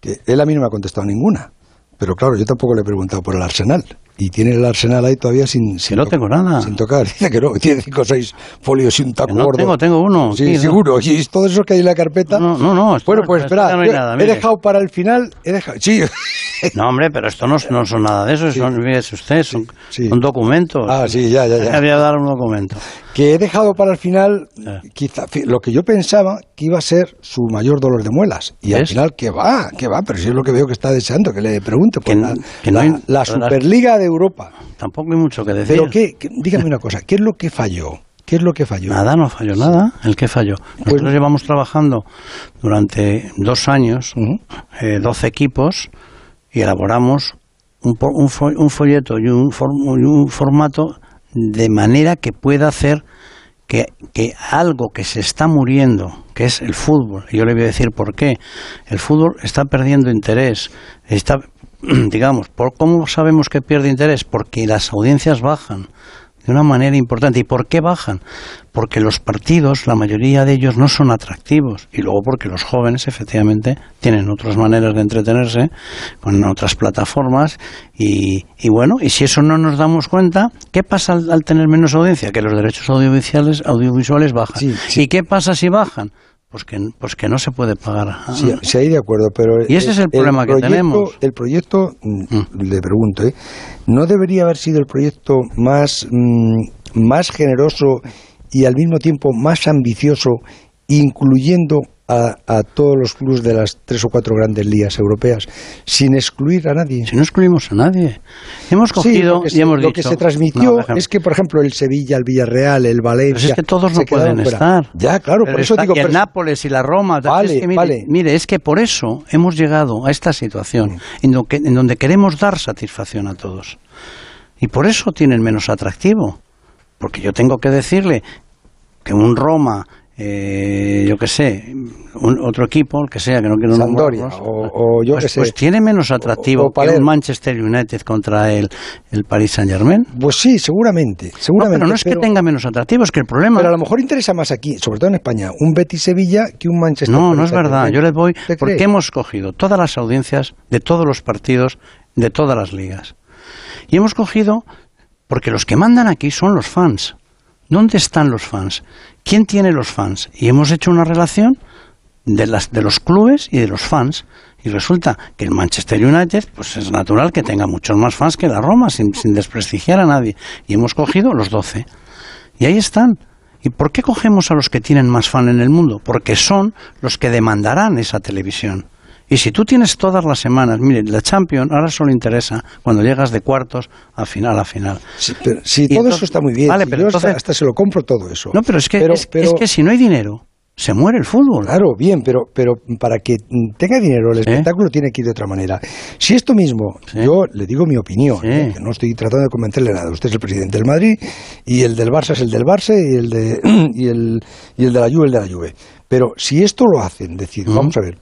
que él a mí no me ha contestado ninguna. Pero claro, yo tampoco le he preguntado por el arsenal. Y tiene el arsenal ahí todavía sin, sin no tengo nada. Sin tocar. Dice que no, tiene cinco o seis folios y un taco no gordo. tengo, tengo uno. Sí, seguro. Y todo eso que hay en la carpeta. No, no, no. Bueno, pues espera. no nada, he dejado para el final. He dejado. Sí. No, hombre, pero esto no, no son nada de eso. Son, fíjese usted, son, sí. son documentos. Ah, sí, ya, ya, ya. Había dar un documento. Que he dejado para el final, quizá, lo que yo pensaba que iba a ser su mayor dolor de muelas. Y al final, que va, que va, pero si es lo que veo que está deseando, que le pregunte. Pues Que- la, que no la- hay- la Superliga de Europa. Tampoco hay mucho que decir. Pero qué, qué- dígame una cosa, ¿qué es lo que falló? ¿Qué es lo que falló? Nada, no falló nada. ¿El que falló? Nosotros llevamos trabajando durante dos años, eh, 12 equipos, y elaboramos un, un fo- un folleto y un, y un formato de manera que pueda hacer que, que algo que se está muriendo, que es el fútbol, y yo le voy a decir por qué, el fútbol está perdiendo interés, está, digamos, ¿por ¿cómo sabemos que pierde interés? Porque las audiencias bajan de una manera importante. ¿Y por qué bajan? Porque los partidos, la mayoría de ellos no son atractivos y luego porque los jóvenes efectivamente tienen otras maneras de entretenerse con otras plataformas y, y bueno, y si eso no nos damos cuenta, ¿qué pasa al, al tener menos audiencia? Que los derechos audiovisuales, audiovisuales bajan. ¿Y qué pasa si bajan? Pues que, pues que no se puede pagar. Sí, sí, ahí de acuerdo, pero... Y ese es el problema que proyecto- tenemos. El proyecto, mm, le pregunto, ¿eh? ¿no debería haber sido el proyecto más, mm, más generoso y al mismo tiempo más ambicioso, incluyendo a, a todos los clubes de las tres o cuatro grandes ligas europeas, sin excluir a nadie? Si no excluimos a nadie. Hemos Sí, cogido lo que y hemos lo dicho... que se transmitió No, es que, por ejemplo, el Sevilla, el Villarreal, el Valencia... Pero es que todos no pueden estar. Ya, claro, Pero por eso está- digo... y el pero- Nápoles y la Roma. Vale, es que mire, vale. mire, es que por eso hemos llegado a esta situación en, que- en donde queremos dar satisfacción a todos. Y por eso tienen menos atractivo. Porque yo tengo que decirle que un Roma, eh, yo qué sé, un, otro equipo, el que sea, que no quiero Sampdoria, nombrarlos, o, o yo pues, qué sé. pues tiene menos atractivo o que un Manchester United contra el, el Paris Saint Germain. Pues sí, seguramente, seguramente. pero no es que tenga menos atractivo, es que el problema... Pero a lo mejor interesa más aquí, sobre todo en España, un Betis Sevilla que un Manchester. No, no es verdad. Yo les voy ¿Usted porque hemos cogido todas las audiencias de todos los partidos, de todas las ligas. Y hemos cogido porque los que mandan aquí son los fans. ¿Dónde están los fans? ¿Quién tiene los fans? Y hemos hecho una relación de, las, de los clubes y de los fans. Y resulta que el Manchester United, pues es natural que tenga muchos más fans que la Roma, sin, sin desprestigiar a nadie. Y hemos cogido los 12. Y ahí están. ¿Y por qué cogemos a los que tienen más fan en el mundo? Porque son los que demandarán esa televisión. Y si tú tienes todas las semanas, mire, la Champions ahora solo interesa cuando llegas de cuartos a final a final. Sí, pero, sí, Y todo entonces- eso está muy bien. Vale, pero yo hasta- entonces- hasta, se lo compro todo eso. No, pero es que, Pero- es, pero- es que si no hay dinero, se muere el fútbol. Claro, bien, pero, pero para que tenga dinero el espectáculo tiene que ir de otra manera. Si esto mismo, yo le digo mi opinión, ¿eh? que no estoy tratando de convencerle nada. Usted es el presidente del Madrid y el del Barça es el del Barça y el de, y el, y el de la Juve el de la Juve. Pero si esto lo hacen, decir, vamos a ver,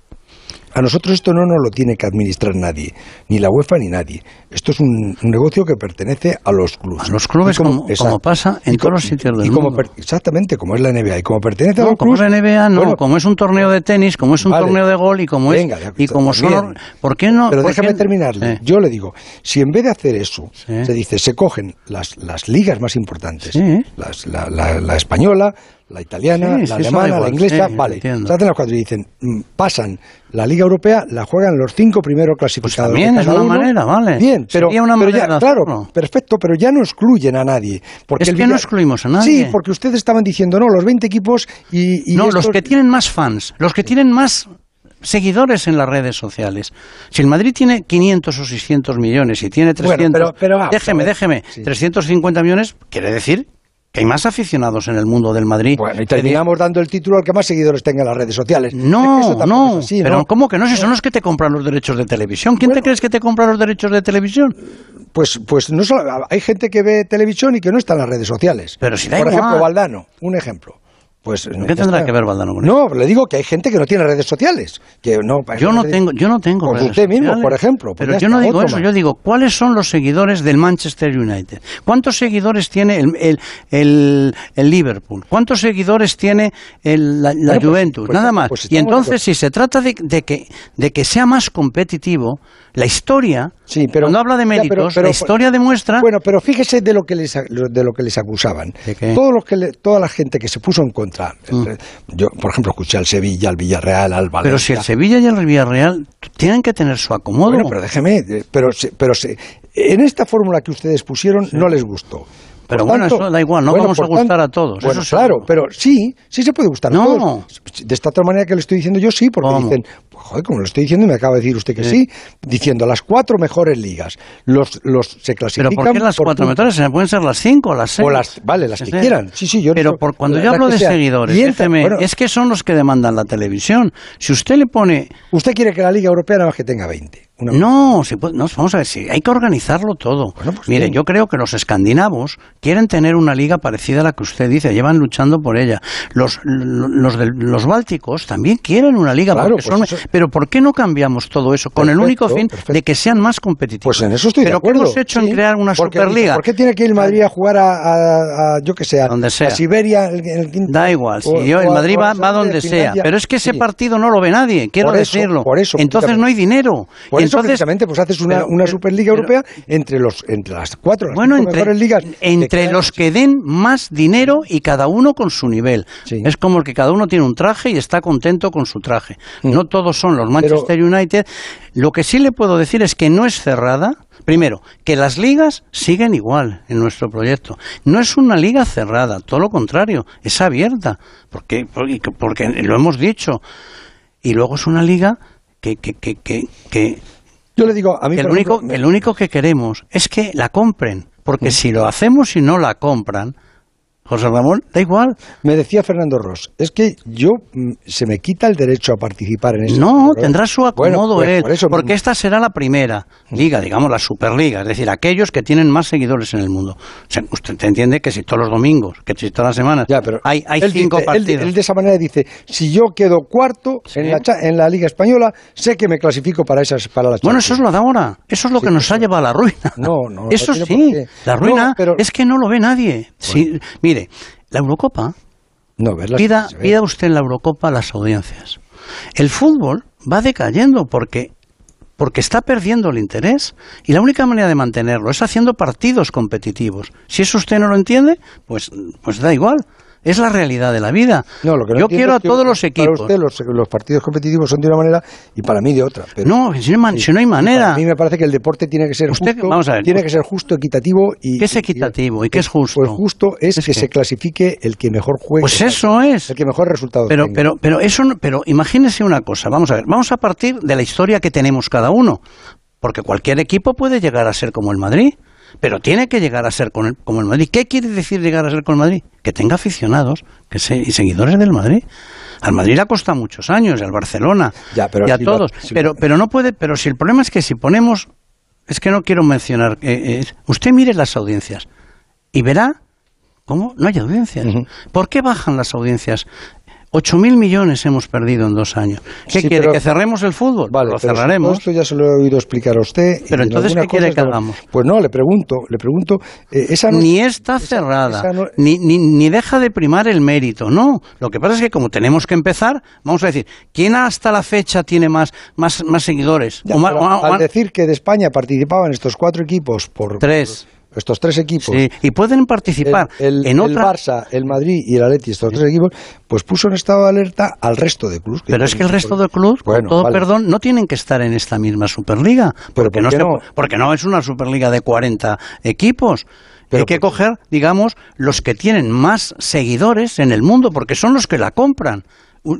a nosotros esto no nos lo tiene que administrar nadie, ni la UEFA ni nadie. Esto es un, un negocio que pertenece a los clubes. A los clubes, como, pasa en todos los sitios del y como mundo. exactamente, como es la NBA. Y como pertenece a los como es clubes... la NBA, no, bueno, como es un torneo de tenis, como es un Vale. torneo de gol y como Venga, es y como son. ¿Por qué no? Pero déjame qué- terminarle. Eh. Yo le digo, si en vez de hacer eso, se dice, se cogen las, las ligas más importantes, las- la, la- la española, la italiana, Sí, sí, la da alemana, la inglesa, sí, vale, se hacen las cuatro y dicen, mm, pasan la Liga Europea, la juegan los cinco primeros clasificados. también de es una uno. manera, vale. Bien, pero, Sería una pero manera ya, claro, perfecto, pero ya no excluyen a nadie. Porque Es el que no excluimos a nadie. Sí, porque ustedes estaban diciendo, no, los 20 equipos y... y no, los estos- que tienen más fans, los que tienen más seguidores en las redes sociales. Si el Madrid tiene 500 o 600 millones y tiene Bueno, 300, pero- pero a déjeme, déjeme, Sí. 350 millones quiere decir que hay más aficionados en el mundo del Madrid. Bueno, y terminamos dando el título al que más seguidores tenga en las redes sociales. No, eso no, así, pero ¿no? ¿cómo que no? Si son los que te compran los derechos de televisión. ¿Quién te crees que te compra los derechos de televisión? Pues, pues no solo, hay gente que ve televisión y que no está en las redes sociales. Pero si da Por igual. ejemplo, Valdano, un ejemplo. Pues, no, ¿Qué tendrá que ver Valdano con No, le digo que hay gente que no tiene redes sociales. Que no, Yo no tengo, yo no tengo. Pues redes usted mismo, por ejemplo. pues Pero yo no digo eso. más. Yo digo, ¿cuáles son los seguidores del Manchester United? ¿Cuántos seguidores tiene el, el, el- el Liverpool? ¿Cuántos seguidores tiene el- la, la Bueno, pues- Juventus? pues- Nada más. y entonces, si se trata de, de que, de que sea más competitivo, la historia, cuando habla de Ya, méritos, pero- pero- la historia demuestra... Bueno, pero fíjese de lo que les, de lo que les acusaban. Todo lo que le- toda la gente que se puso en contra. Yo, por ejemplo, escuché al Sevilla, al Villarreal, al Valencia. Pero si el Sevilla y el Villarreal tienen que tener su acomodo. Bueno, pero déjeme, eh, pero, pero en esta fórmula que ustedes pusieron no les gustó. Pero Por bueno, tanto- eso da igual, no bueno, vamos a tanto- gustar a todos. Bueno, eso claro, pero sí, sí se puede gustar No. a todos. De esta otra manera que le estoy diciendo yo sí, porque dicen, pues, joder, como lo estoy diciendo y me acaba de decir usted que sí, diciendo las cuatro mejores ligas, los, los se Pero clasifican ¿por qué las por cuatro mejores? Pueden ser las cinco o las seis. O las- vale, las que Sí. quieran. Sí, sí, yo Pero no- por cuando yo hablo de sea. seguidores, entra- déjeme, bueno, es que son los que demandan la televisión. Si usted le pone... Usted quiere que la Liga Europea nada más que tenga 20. Una- No, se puede- no, vamos a ver, si hay que organizarlo todo. pues Mire, yo creo que los escandinavos quieren tener una liga parecida a la que usted dice, llevan luchando por ella. Los, lo- los, del- los bálticos también quieren una liga, Claro, porque pues son- eso- pero ¿por qué no cambiamos todo eso? Con el único fin perfecto. de que sean más competitivos. Pues en eso estoy pero de acuerdo. ¿qué hemos hecho sí. en crear una Porque, Superliga? ¿Por qué tiene que ir Madrid a jugar a, a- a, yo que sé, a, Donde sea. a Siberia? el- el quinto- Da igual, si o- yo, el Madrid va, va donde sea, pero es que ese Sí. partido no lo ve nadie, quiero Por eso, decirlo. por eso, Entonces no hay dinero. Por eso entonces, precisamente pues haces una, pero- una pero- Superliga Europea entre los entre las cuatro, las bueno, cinco entre, mejores ligas. entre los que den más dinero y cada uno con su nivel. Es como el que cada uno tiene un traje y está contento con su traje. No todos son los Manchester United. Lo que sí le puedo decir es que no es cerrada. Primero, que las ligas siguen igual en nuestro proyecto. No es una liga cerrada, todo lo contrario, es abierta, porque, porque, porque lo hemos dicho. Y luego es una liga que, que, que, que, Yo le digo, a mí el único, ejemplo, lo único que queremos es que la compren, porque si lo hacemos y no la compran, José Ramón, da igual. me decía Fernando Ross, es que yo mm, se me quita el derecho a participar en eso. No, tendrá su acomodo pues, él, por eso porque esta será la primera liga, digamos la Superliga, es decir, aquellos que tienen más seguidores en el mundo. Usted entiende que si todos los domingos, que si todas las semanas, hay, hay Él cinco dice- él- partidos. Él, de esa manera dice, si yo quedo cuarto en, la, en la Liga Española, sé que me clasifico para esas para las Bueno, eso es lo de ahora. Eso es lo que nos ha llevado a la ruina. No, no, Eso sí, la ruina No, pero- es que no lo ve nadie. Sí, mire, la Eurocopa, No, pida, pida usted en la Eurocopa las audiencias. El fútbol va decayendo porque, porque está perdiendo el interés y la única manera de mantenerlo es haciendo partidos competitivos. Si eso usted no lo entiende, pues, pues da igual. Es la realidad de la vida. No, lo que no Yo quiero a todos los Para equipos. usted los, los partidos competitivos son de una manera y para mí de otra. pero- No, si no hay man- si no hay manera. A mí me parece que el deporte tiene que ser Usted- justo, vamos a ver, tiene que ser justo, equitativo y ¿Qué es equitativo y qué es justo? Pues justo es, Es que, que- se clasifique el que mejor juegue. Pues eso es. El que mejor resultado Pero, tenga. pero, pero eso, no- pero imagínese una cosa. Vamos a ver. Vamos a partir de la historia que tenemos cada uno, porque cualquier equipo puede llegar a ser como el Madrid, pero tiene que llegar a ser con el- como el Madrid. ¿Qué quiere decir llegar a ser como el Madrid? Que tenga aficionados, que se, y seguidores del Madrid. Al Madrid le ha costado muchos años, y al Barcelona, Ya, pero y a si todos. si pero, pero no puede, pero si el problema es que si ponemos, es que no quiero mencionar, eh, eh, usted mire las audiencias y verá cómo no hay audiencias. ¿Por qué bajan las audiencias? 8.000 millones hemos perdido en dos años. ¿Qué Sí, quiere? pero- ¿Que cerremos el fútbol? Vale, lo cerraremos. Esto ya se lo he oído explicar a usted. Pero en entonces, ¿qué quiere que hagamos? Pues no, le pregunto, le pregunto. eh, esa no- ni está cerrada, esa no- ni, ni, ni deja de primar el mérito, no. Lo que pasa es que como tenemos que empezar, vamos a decir, ¿quién hasta la fecha tiene más, más, más seguidores? Ya, O más- o- o- al decir que de España participaban estos cuatro equipos por Tres. por estos tres equipos. Sí, y pueden participar el, el- en el otra... Barça, el Madrid y el Atleti, estos tres equipos, pues puso en estado de alerta al resto de clubes. Pero es que el resto de clubes, con Bueno, todo vale. perdón, no tienen que estar en esta misma Superliga. Porque, ¿por no, qué se- no? porque no es una Superliga de 40 equipos. Hay que coger, digamos, los que tienen más seguidores en el mundo, porque son los que la compran.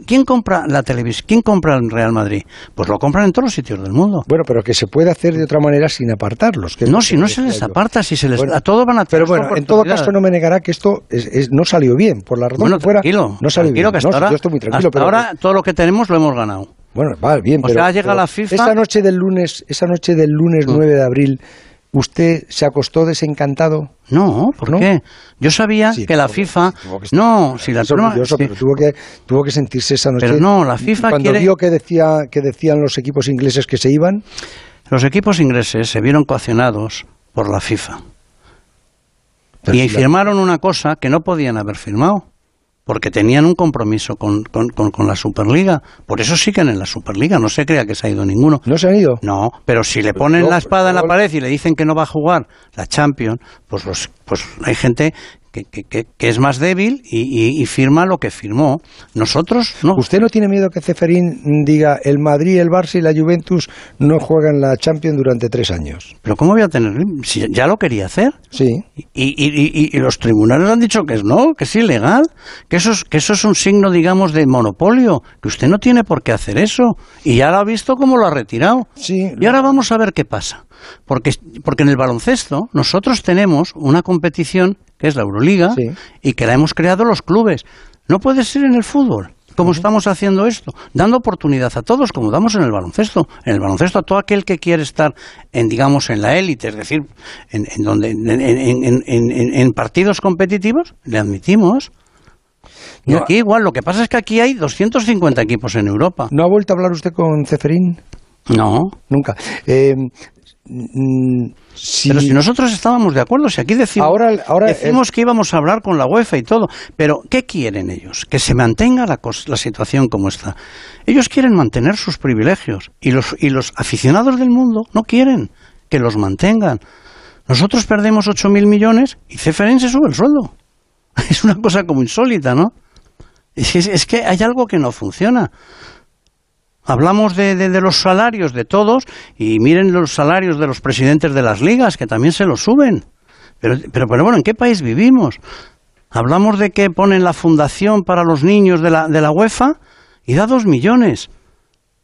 ¿Quién compra la televisión? ¿Quién compra el Real Madrid? Pues lo compran en todos los sitios del mundo. Bueno, pero que se puede hacer de otra manera sin apartarlos. que No, si no se les aparta, si se les Bueno, a todos van a tener Pero bueno, en todo caso no me negará que esto es- es- no salió bien, por la razón Bueno, que fuera. tranquilo, no salió tranquilo, bien. que hasta No, si ahora, yo estoy muy tranquilo, hasta pero ahora todo lo que tenemos lo hemos ganado. Bueno, va bien, O pero, sea, llega pero la FIFA- Esa noche del lunes, esa noche del lunes 9 de abril, ¿usted se acostó desencantado? No, ¿por ¿No? qué? Yo sabía Sí, que la FIFA... que No, si la sí. pero tuvo que, tuvo que sentirse esa noche. Pero no, la FIFA Cuando quiere- vio que, decía, que decían los equipos ingleses que se iban, Los equipos ingleses se vieron coaccionados por la FIFA. Pero y si la- firmaron una cosa que no podían haber firmado, porque tenían un compromiso con, con- con- con la Superliga. Por eso siguen en la Superliga, no se crea que se ha ido ninguno. ¿no se han ido? No, pero si le ponen no, la espada en la pared y le dicen que no va a jugar la Champions, pues, los, pues hay gente que, que- que- que es más débil y, y- y firma lo que firmó. Nosotros no. ¿Usted no tiene miedo que Ceferín diga el Madrid, el Barça y la Juventus no juegan la Champions durante tres años? Pero ¿cómo voy a tener? Si ya lo quería hacer. Sí. Y, y- los tribunales han dicho que es no, que es ilegal, que eso es, que eso es un signo, digamos, de monopolio, que usted no tiene por qué hacer eso. Y ya lo ha visto cómo lo ha retirado. Sí. Y ahora vamos a ver qué pasa. Porque, porque en el baloncesto nosotros tenemos una competición que es la Euroliga Sí. y que la hemos creado los clubes. No puede ser en el fútbol. ¿Cómo estamos haciendo esto? Dando oportunidad a todos, como damos en el baloncesto. En el baloncesto, a todo aquel que quiere estar en, digamos, en la élite, es decir, en, en donde, en, en- en- en- en- en partidos competitivos, le admitimos. Y No. aquí igual, lo que pasa es que aquí hay 250 equipos en Europa. ¿No ha vuelto a hablar usted con Ceferín? No. Nunca. Eh, mm, Pero si nosotros estábamos de acuerdo, si aquí decimos, Ahora- ahora decimos que íbamos a hablar con la UEFA y todo, pero ¿qué quieren ellos? Que se mantenga la, la situación como está. Ellos quieren mantener sus privilegios y los, y los aficionados del mundo no quieren que los mantengan. Nosotros perdemos 8.000 millones y Ceferín se sube el sueldo. Es una cosa como insólita, ¿no? Es que, es que hay algo que no funciona. Hablamos de, de- los salarios de todos y miren los salarios de los presidentes de las ligas, que también se los suben. Pero, pero, pero bueno, ¿en qué país vivimos? Hablamos de que ponen la fundación para los niños de la, de la UEFA y da dos millones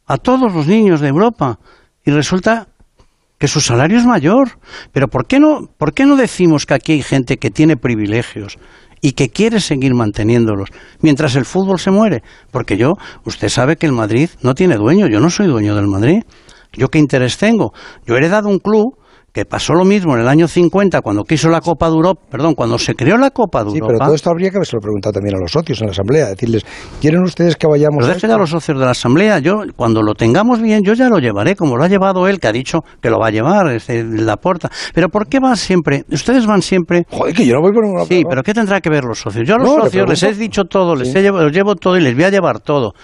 a todos los niños de Europa. Y resulta que su salario es mayor. Pero ¿por qué no, por qué no decimos que aquí hay gente que tiene privilegios y que quiere seguir manteniéndolos mientras el fútbol se muere? Porque yo, usted sabe que el Madrid no tiene dueño, yo no soy dueño del Madrid. ¿Yo qué interés tengo? Yo he heredado un club que pasó lo mismo en el año 50 cuando quiso la Copa de Europa, perdón, cuando se creó la Copa de Sí, Europa. pero todo esto habría que haberse lo preguntado también a los socios en la asamblea, decirles, ¿quieren ustedes que vayamos Pero a esto? a los socios de la Asamblea. Yo, cuando lo tengamos bien, yo ya lo llevaré, como lo ha llevado él, que ha dicho que lo va a llevar, este, la puerta. Pero ¿por qué van siempre? Ustedes van siempre. Joder, que yo no voy por ninguna Sí, pero ¿qué tendrá que ver los socios? Yo a los No, socios les he dicho todo, les Sí. he llevo, los llevo todo y les voy a llevar todo.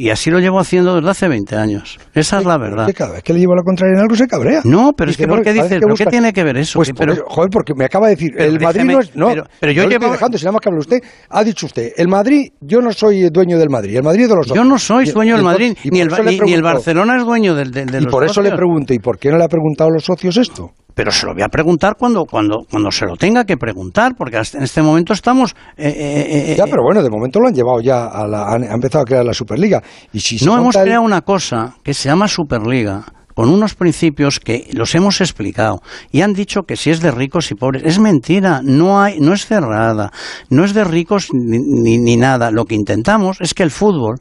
Y así lo llevo haciendo desde hace 20 años. Esa es la verdad. Que cada vez que le llevo la contraria en algo se cabrea. No, pero es que ¿por no, qué parece dices? que ¿Pero qué tiene que ver eso? Pues Sí, pero- joder, porque me acaba de decir, el Madrid no es... No, pero- pero yo no le llevo- dejando, si nada más que habla usted, ha dicho usted, el Madrid, yo no soy dueño del Madrid, el Madrid es de los Yo socios. no soy dueño del Madrid, ni el, ni, pregunto- Barcelona es dueño del, del- de Y los por eso le pregunto, ¿y por qué no le ha preguntado a los socios esto? Pero se lo voy a preguntar cuando, cuando, cuando se lo tenga que preguntar, porque hasta en este momento estamos... eh, eh, eh, Ya, eh, pero bueno, de momento lo han llevado ya, a la, han, ha empezado a crear la Superliga. Y si no hemos el- creado una cosa que se llama Superliga. con unos principios que los hemos explicado y han dicho que si es de ricos y pobres es mentira no hay no es cerrada no es de ricos ni, ni, ni nada lo que intentamos es que el fútbol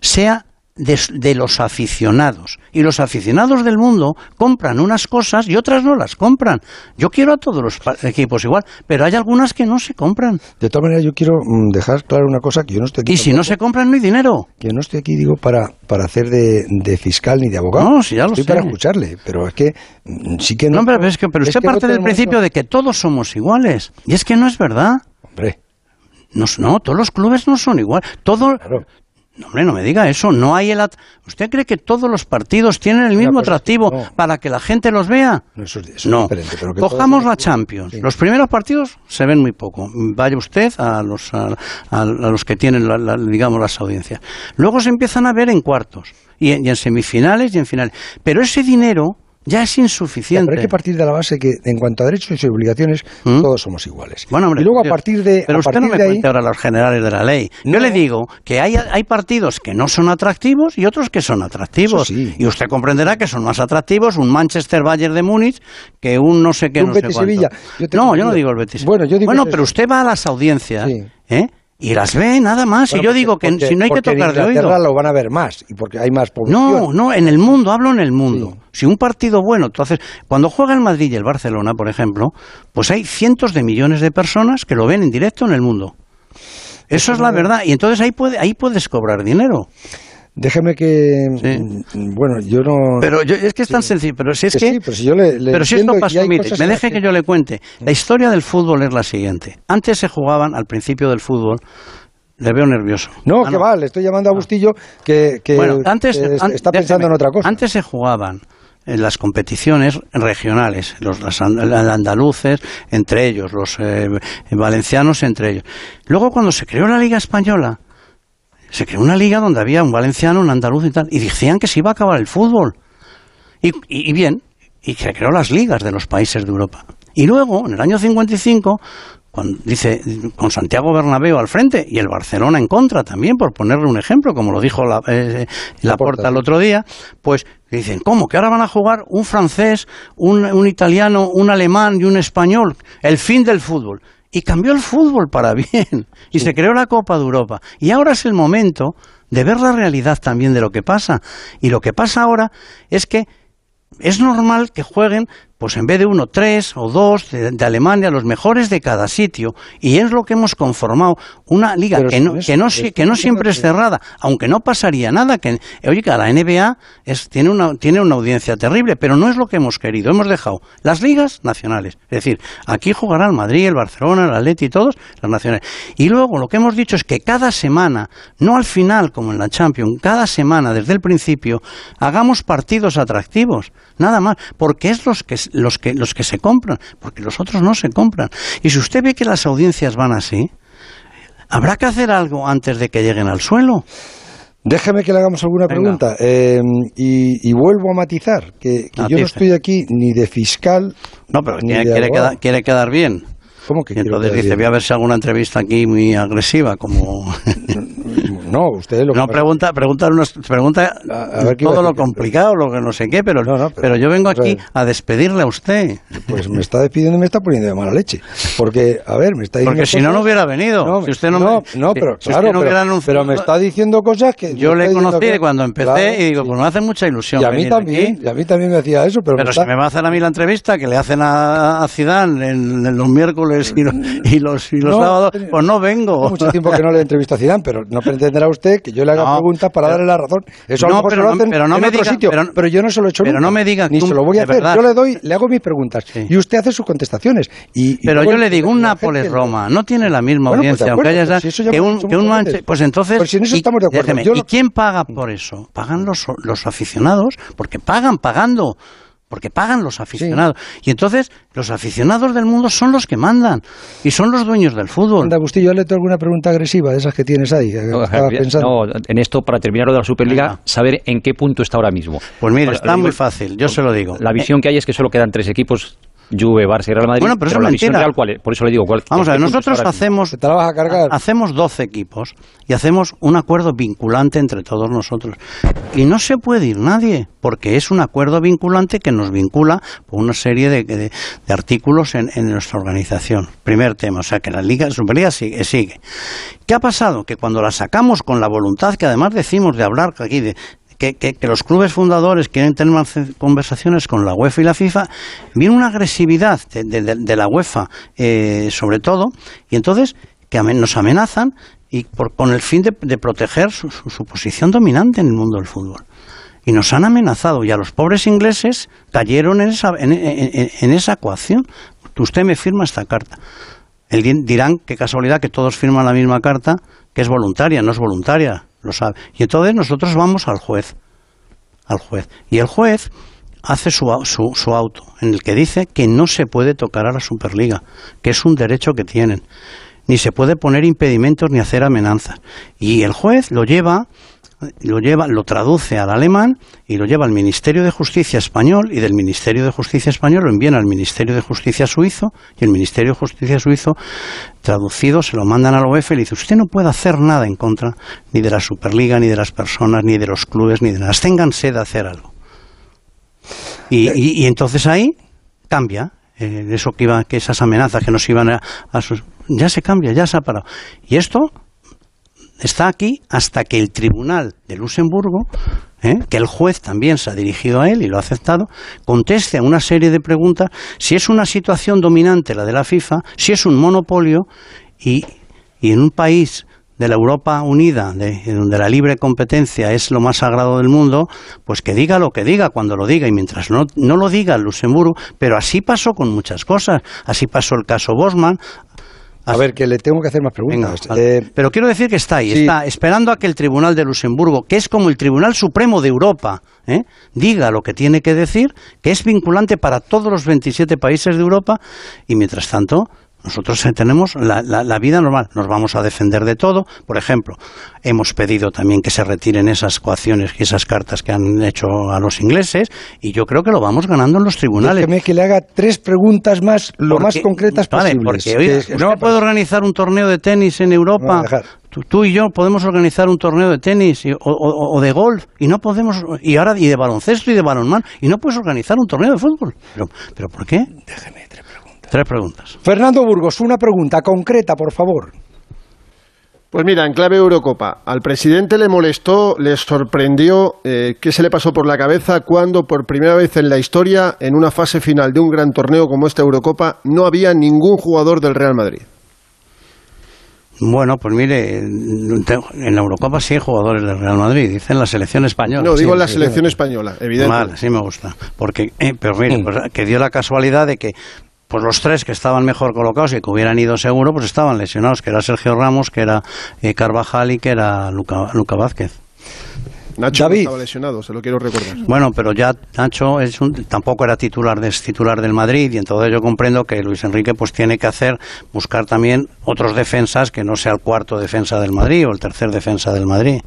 sea de, de, los aficionados. Y los aficionados del mundo compran unas cosas y otras no las compran. Yo quiero a todos los equipos igual, pero hay algunas que no se compran. De todas maneras, yo quiero mm, dejar claro una cosa, que yo no estoy aquí... Y si no se compran, no hay dinero. Que no estoy aquí, digo, para, para hacer de, de fiscal ni de abogado. No, si ya lo estoy sé. para escucharle, pero es que mm, sí que no... No, pero, es que, pero es usted no parte del principio de que todos somos iguales. Y es que no es verdad. Hombre, No, no, todos los clubes no son igual. Todo, No, hombre, no me diga eso. No hay el at- ¿Usted cree que todos los partidos tienen el mismo atractivo no. para que la gente los vea? no, eso, es- eso No. es diferente. Pero que Cojamos la Champions. Los primeros partidos se ven muy poco. Vaya usted a los, a, a- a los que tienen, la- la- digamos, las audiencias. Luego se empiezan a ver en cuartos y en, y en semifinales y en finales. Pero ese dinero ya es Ya, insuficiente. pero hay que partir de la base que en cuanto a derechos y obligaciones todos somos iguales. ¿Mm? Bueno, hombre, y luego a partir de Pero a usted no me ahí, cuente ahora los generales de la ley. Yo le digo que hay, hay partidos que no son atractivos y otros que son atractivos. Y usted comprenderá que son más atractivos un Manchester Bayern de Múnich que un no sé qué, Un no sé Betis cuánto. Sevilla. Yo no, yo no digo el Betis. Bueno, yo digo Bueno, pero usted va a las audiencias, ¿eh? Y las ve nada más. Bueno, y yo porque- digo que porque- si no hay que tocar de oído. lo van a ver más y porque hay más población. No, no, en el mundo, hablo en el mundo. Si un partido bueno, entonces, cuando juega el Madrid y el Barcelona, por ejemplo, pues hay cientos de millones de personas que lo ven en directo en el mundo. Eso es la verdad. Y entonces ahí, puede, ahí puedes cobrar dinero. Déjeme que. mm, Bueno, yo no. Pero yo- es que es tan sencillo. Pero si es Que que. sí, pero si yo le- le pero si entiendo esto y pasó, mire, me deje que que- yo le cuente. La historia del fútbol es la siguiente. Antes se jugaban, al principio del fútbol, le veo nervioso. No, Ah, que va, le estoy llamando a Bustillo que, que- Bueno, antes, que está pensando en otra cosa. Antes se jugaban en las competiciones regionales, los las and- andaluces entre ellos, los eh, valencianos entre ellos. Luego cuando se creó la Liga Española, se creó una liga donde había un valenciano, un andaluz y tal, y decían que se iba a acabar el fútbol. Y, y- y bien, y se creó las ligas de los países de Europa. Y luego, en el año 55, cuando, dice, con Santiago Bernabéu al frente y el Barcelona en contra también, por ponerle un ejemplo, como lo dijo la, eh, la Porta el otro día, pues dicen, ¿cómo? ¿Que ahora van a jugar un francés, un, un italiano, un alemán y un español? El fin del fútbol. Y cambió el fútbol para bien. Y se creó la Copa de Europa. Y ahora es el momento de ver la realidad también de lo que pasa. Y lo que pasa ahora es que es normal que jueguen, pues en vez de uno, tres o dos de, de Alemania, los mejores de cada sitio. Y es lo que hemos conformado, una liga que no, no es- que no, es si- que que no no siempre es cerrada, aunque no pasaría nada. Que, oye, que la NBA es, tiene, una, tiene una audiencia terrible, pero no es lo que hemos querido. Hemos dejado las ligas nacionales. Es decir, aquí jugará el Madrid, el Barcelona, el Atleti y todos, las nacionales. Y luego lo que hemos dicho es que cada semana, no al final como en la Champions, cada semana desde el principio, hagamos partidos atractivos. Nada más, porque es los que, los que, los que se compran, porque los otros no se compran. Y si usted ve que las audiencias van así, habrá que hacer algo antes de que lleguen al suelo. Déjeme que le hagamos alguna pregunta eh, y, y vuelvo a matizar que, que yo no estoy aquí ni de fiscal No, pero ni quiere, de quiere quedar, quiere quedar bien. ¿Cómo que Y quiero entonces dice, bien? voy a ver si alguna entrevista aquí muy agresiva, como... No, usted lo que No, pasa- pregunta, pregunta, unos- pregunta a a todo lo complicado, lo que no sé qué, pero, pero, yo vengo aquí a despedirle a usted. Pues me está despidiendo y me está poniendo de mala leche. Porque, a ver, me está diciendo Porque si no, cosas- no hubiera venido. si usted no, no, me, no, pero si claro, no pero, anunciado- pero me está diciendo cosas que... Yo le conocí que- cuando empecé Claro, y digo, pues me hace mucha ilusión. y a mí venir también, aquí. y a mí también me hacía eso, pero, Pero me si me va a hacer a mí la entrevista que le hacen a, a Zidane en, en los miércoles y, los- y los, y los No, sábados, tiene- pues no vengo. Mucho tiempo que no le entrevisto a Zidane, pero no pretenderá usted que yo le haga No, preguntas para pero- darle la razón. Eso a No, lo mejor pero se lo hacen pero no en me otro diga- sitio, pero- pero, yo no se lo he hecho pero nunca. no me diga ni se lo voy a hacer. verdad. Yo le doy, le hago mis preguntas y usted hace sus contestaciones. Y, y Pero luego yo le digo, un la Nápoles gente- Roma no tiene la misma Bueno, pues audiencia, aunque haya pues si eso ya que un, que Manche- pues entonces Pues si en eso y- estamos de acuerdo. déjeme, Yo ¿y lo- quién paga por eso? Pagan los los aficionados, porque pagan pagando. Porque pagan los aficionados. Y entonces, los aficionados del mundo son los que mandan. Y son los dueños del fútbol. Anda, Bustillo, ¿le alguna pregunta agresiva de esas que tienes ahí? que No, estabas pensando. no, en esto, para terminar lo de la Superliga, saber en qué punto está ahora mismo. Pues mire, Ahora, está muy fácil, yo se lo digo. La visión que hay es que solo quedan tres equipos Juve, Barça y Real Madrid. Bueno, pero eso es la visión mentira. real, ¿cuál es? Por eso le digo, ¿cuál Vamos a ver, nosotros hacemos, ¿Te la vas a cargar? hacemos 12 equipos y hacemos un acuerdo vinculante entre todos nosotros. Y no se puede ir nadie, porque es un acuerdo vinculante que nos vincula por una serie de, de- de artículos en, en nuestra organización. Primer tema, o sea que la Liga, Superliga sigue, sigue. ¿Qué ha pasado? Que cuando la sacamos con la voluntad que además decimos de hablar aquí de que, los clubes fundadores quieren tener más conversaciones con la UEFA y la FIFA, viene una agresividad de, la UEFA eh, sobre todo, y entonces que nos amenazan y por- con el fin de, proteger su, su- posición dominante en el mundo del fútbol. Y nos han amenazado, y a los pobres ingleses cayeron en esa, en, esa ecuación. Usted me firma esta carta. El di- dirán, qué casualidad que todos firman la misma carta, que es voluntaria, no es voluntaria, lo sabe. Y entonces nosotros vamos al juez, al juez. Y el juez hace su, su, su auto, en el que dice que no se puede tocar a la Superliga, que es un derecho que tienen. Ni se puede poner impedimentos ni hacer amenazas. Y el juez lo lleva lo lleva, lo traduce al alemán y lo lleva al Ministerio de Justicia español y del Ministerio de Justicia español lo envían al Ministerio de Justicia suizo y el Ministerio de Justicia suizo traducido se lo mandan a la UEFA y le dice usted no puede hacer nada en contra ni de la Superliga ni de las personas ni de los clubes ni de nada, ténganse de hacer algo. Y, y- y entonces ahí cambia eh, eso que iba, que esas amenazas que nos iban a, a sus- ya se cambia, ya se ha parado. Y esto está aquí hasta que el Tribunal de Luxemburgo, ¿eh? que el juez también se ha dirigido a él y lo ha aceptado, conteste a una serie de preguntas si es una situación dominante la de la FIFA, si es un monopolio y, y en un país de la Europa unida, de, donde la libre competencia es lo más sagrado del mundo, pues que diga lo que diga cuando lo diga y mientras no, no lo diga el Luxemburgo, pero así pasó con muchas cosas, así pasó el caso Bosman, A ver, que le tengo que hacer más preguntas. Venga, vale. Eh, Pero quiero decir que está ahí, sí. está esperando a que el Tribunal de Luxemburgo, que es como el Tribunal Supremo de Europa, ¿eh? diga lo que tiene que decir, que es vinculante para todos los 27 países de Europa, y mientras tanto, nosotros eh, tenemos la, la- la vida normal, nos vamos a defender de todo. Por ejemplo, hemos pedido también que se retiren esas coacciones y esas cartas que han hecho a los ingleses, y yo creo que lo vamos ganando en los tribunales. déjeme que le haga tres preguntas más, lo Porque- más concretas vale, posibles. porque, Que- no puedo organizar un torneo de tenis en Europa. Tú, tú y yo podemos organizar un torneo de tenis y- o, o- o de golf y no podemos y ahora y de baloncesto y de balonmano y no puedes organizar un torneo de fútbol. Pero, pero ¿por qué? Déjeme tres preguntas. Fernando Burgos, una pregunta concreta, por favor. Pues mira, en clave Eurocopa, al presidente le molestó, le sorprendió eh, qué se le pasó por la cabeza cuando por primera vez en la historia, en una fase final de un gran torneo como esta Eurocopa, no había ningún jugador del Real Madrid. Bueno, pues mire, en la Eurocopa sí hay jugadores del Real Madrid, dicen la selección española. No, digo Sí, la sí, selección sí. española, evidente. Vale, sí me gusta. Porque, eh, pero mire, pues, que dio la casualidad de que pues los tres que estaban mejor colocados y que hubieran ido seguro, pues estaban lesionados, que era Sergio Ramos, que era eh, Carvajal y que era Luca, Luca Vázquez. Nacho David. estaba lesionado, se lo quiero recordar. Bueno, pero ya Nacho es un- tampoco era titular de, es titular del Madrid y entonces yo comprendo que Luis Enrique pues tiene que hacer buscar también otros defensas que no sea el cuarto defensa del Madrid o el tercer defensa del Madrid.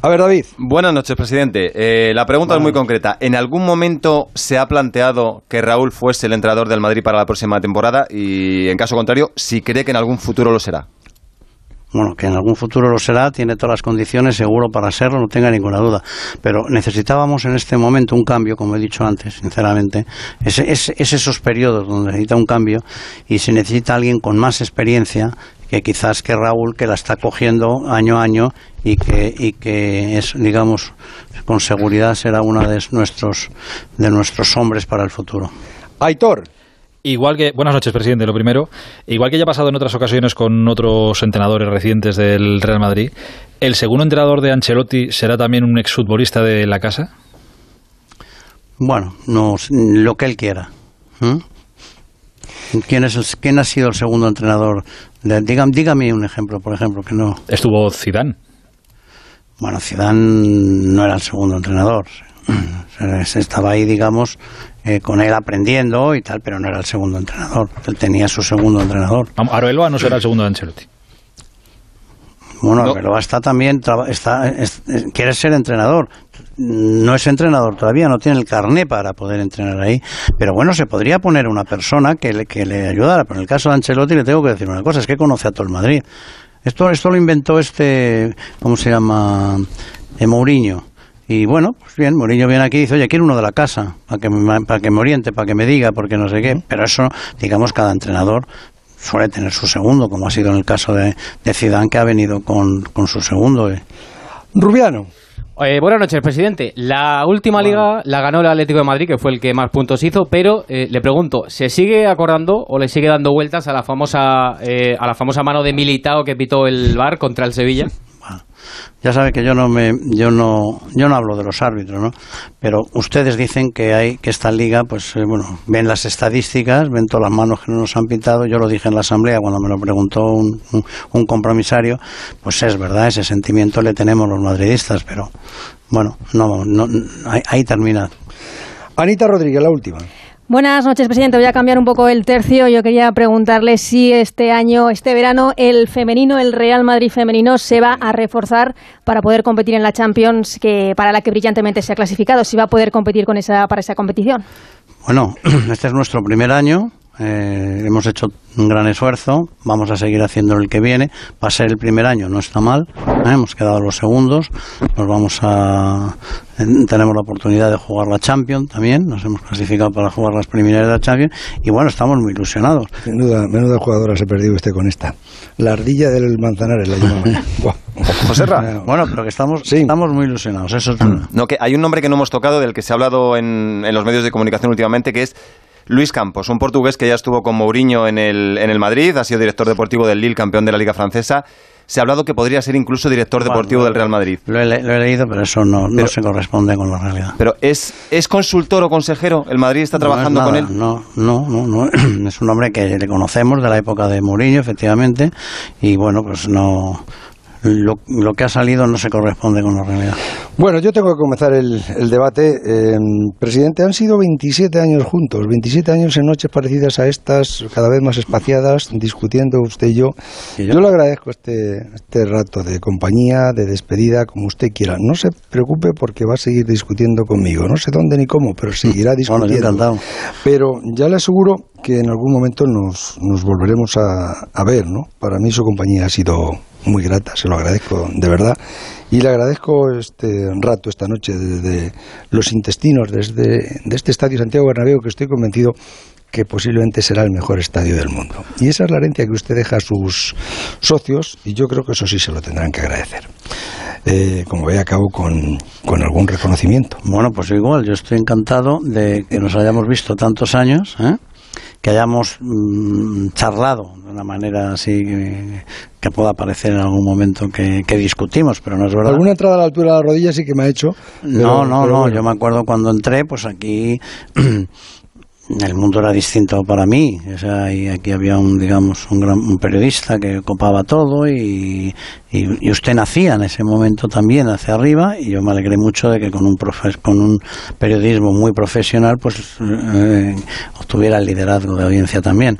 A ver, David. Buenas noches, presidente. Eh, la pregunta es muy concreta. ¿En algún momento se ha planteado que Raúl fuese el entrenador del Madrid para la próxima temporada? Y, en caso contrario, si cree que en algún futuro lo será. Bueno, que en algún futuro lo será, tiene todas las condiciones seguro para serlo, no tenga ninguna duda. Pero necesitábamos en este momento un cambio, como he dicho antes, sinceramente. Es, es, es esos periodos donde necesita un cambio y se necesita alguien con más experiencia que quizás que Raúl, que la está cogiendo año a año y que, y que es, digamos, con seguridad será uno de nuestros, de nuestros hombres para el futuro. Aitor. Igual que, buenas noches, presidente, lo primero. Igual que ya ha pasado en otras ocasiones con otros entrenadores recientes del Real Madrid, ¿el segundo entrenador de Ancelotti será también un exfutbolista de la casa? Bueno, no, lo que él quiera. ¿Mm? ¿Quién, es el- ¿Quién ha sido el segundo entrenador? De- dígame, dígame un ejemplo, por ejemplo, que no. Estuvo Zidane. Bueno, Zidane no era el segundo entrenador. Estaba ahí, digamos, eh, con él aprendiendo y tal, pero no era el segundo entrenador. Él tenía su segundo entrenador. Arbeloa no será el segundo de Ancelotti. Bueno, No. Arbeloa está también, traba- está, es- es- quiere ser entrenador. No es entrenador todavía, no tiene el carné para poder entrenar ahí. Pero bueno, se podría poner una persona que le, que le ayudara. Pero en el caso de Ancelotti le tengo que decir una cosa, es que conoce a todo el Madrid. Esto, esto lo inventó este, ¿cómo se llama? Eh, Mourinho. Y bueno, pues bien, Mourinho viene aquí y dice, oye, quiero uno de la casa, para que, me, para que me oriente, para que me diga, porque no sé qué. Pero eso, digamos, cada entrenador suele tener su segundo, como ha sido en el caso de, de Zidane, que ha venido con, con su segundo. eh. Rubiano. Eh, buenas noches, presidente. La última liga la ganó el Atlético de Madrid, que fue el que más puntos hizo, pero eh, le pregunto, ¿se sigue acordando o le sigue dando vueltas a la famosa eh, a la famosa mano de Militao que pitó el VAR contra el Sevilla? Ya sabe que yo no me, yo no, yo no hablo de los árbitros, ¿no? Pero ustedes dicen que hay, que esta liga, pues, eh, bueno, ven las estadísticas, ven todas las manos que no nos han pintado. Yo lo dije en la asamblea cuando me lo preguntó un, un, un compromisario. Pues es verdad, ese sentimiento le tenemos los madridistas, pero bueno, no, no, ahí, ahí termina. Anita Rodríguez, la última. Buenas noches, presidente. Voy a cambiar un poco el tercio. Yo quería preguntarle si este año, este verano, el femenino, el Real Madrid femenino, se va a reforzar para poder competir en la Champions, que para la que brillantemente se ha clasificado. Si va a poder competir con esa para esa competición. Bueno, este es nuestro primer año. Eh, hemos hecho un gran esfuerzo. Vamos a seguir haciendo el que viene. Va a ser el primer año, no está mal. ¿eh? Hemos quedado los segundos. Nos vamos a. Tenemos la oportunidad de jugar la Champions también. Nos hemos clasificado para jugar las preliminares de la Champions. Y bueno, estamos muy ilusionados. Menuda, menuda jugadora se perdió usted con esta. La ardilla del Manzanares la llamaban. Buah. Joserra. Bueno, pero que estamos, estamos muy ilusionados. Eso es. No, que hay un nombre que no hemos tocado, del que se ha hablado en, en los medios de comunicación últimamente, que es Luis Campos, un portugués que ya estuvo con Mourinho en el, en el Madrid, ha sido director deportivo del Lille, campeón de la Liga Francesa. Se ha hablado que podría ser incluso director deportivo del Real Madrid. Lo he, le- lo he leído, pero eso no, se corresponde con la realidad. Pero ¿es, ¿es consultor o consejero? ¿El Madrid está trabajando No con él? No, no, no, no. Es un hombre que le conocemos de la época de Mourinho, efectivamente, y bueno, pues no. Lo, lo que ha salido no se corresponde con la realidad. Bueno, yo tengo que comenzar el, el debate. Eh, presidente, han sido 27 años juntos, 27 años en noches parecidas a estas, cada vez más espaciadas, discutiendo usted y yo. Yo le agradezco este, este rato de compañía, de despedida, como usted quiera. No se preocupe porque va a seguir discutiendo conmigo. No sé dónde ni cómo, pero seguirá Bueno, yo discutiendo. encantado. Pero ya le aseguro que en algún momento nos, nos volveremos a, a ver, ¿no? Para mí su compañía ha sido muy grata, se lo agradezco de verdad. Y le agradezco este rato esta noche desde los intestinos, desde de este estadio Santiago Bernabéu, que estoy convencido que posiblemente será el mejor estadio del mundo. Y esa es la herencia que usted deja a sus socios, y yo creo que eso sí se lo tendrán que agradecer. Eh, como ve, acabo con, con algún reconocimiento. Bueno, pues igual, yo estoy encantado de que nos hayamos visto tantos años, ¿eh? Que hayamos mm, charlado de una manera así que, que pueda parecer en algún momento que, que discutimos, pero no es verdad. Alguna entrada a la altura de la rodilla sí que me ha hecho. No, no, pero no. bueno. Yo me acuerdo cuando entré, pues aquí el mundo era distinto para mí. O sea, aquí había un, digamos, un, gran, un periodista que copaba todo y, y, usted nacía en ese momento también hacia arriba y yo me alegré mucho de que con un, profe- con un periodismo muy profesional pues eh, obtuviera el liderazgo de audiencia también.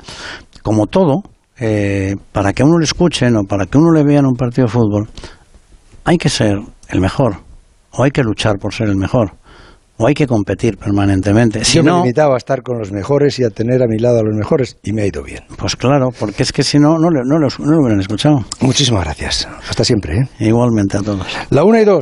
Como todo, eh, para que uno le escuchen o para que uno le vea en un partido de fútbol, hay que ser el mejor o hay que luchar por ser el mejor o hay que competir permanentemente. Si Yo me no, limitaba a estar con los mejores y a tener a mi lado a los mejores y me ha ido bien. pues claro, porque es que si no, no, no, los- no lo hubieran escuchado. Muchísimas gracias. Hasta siempre. ¿eh? Igualmente a todos. La una y dos.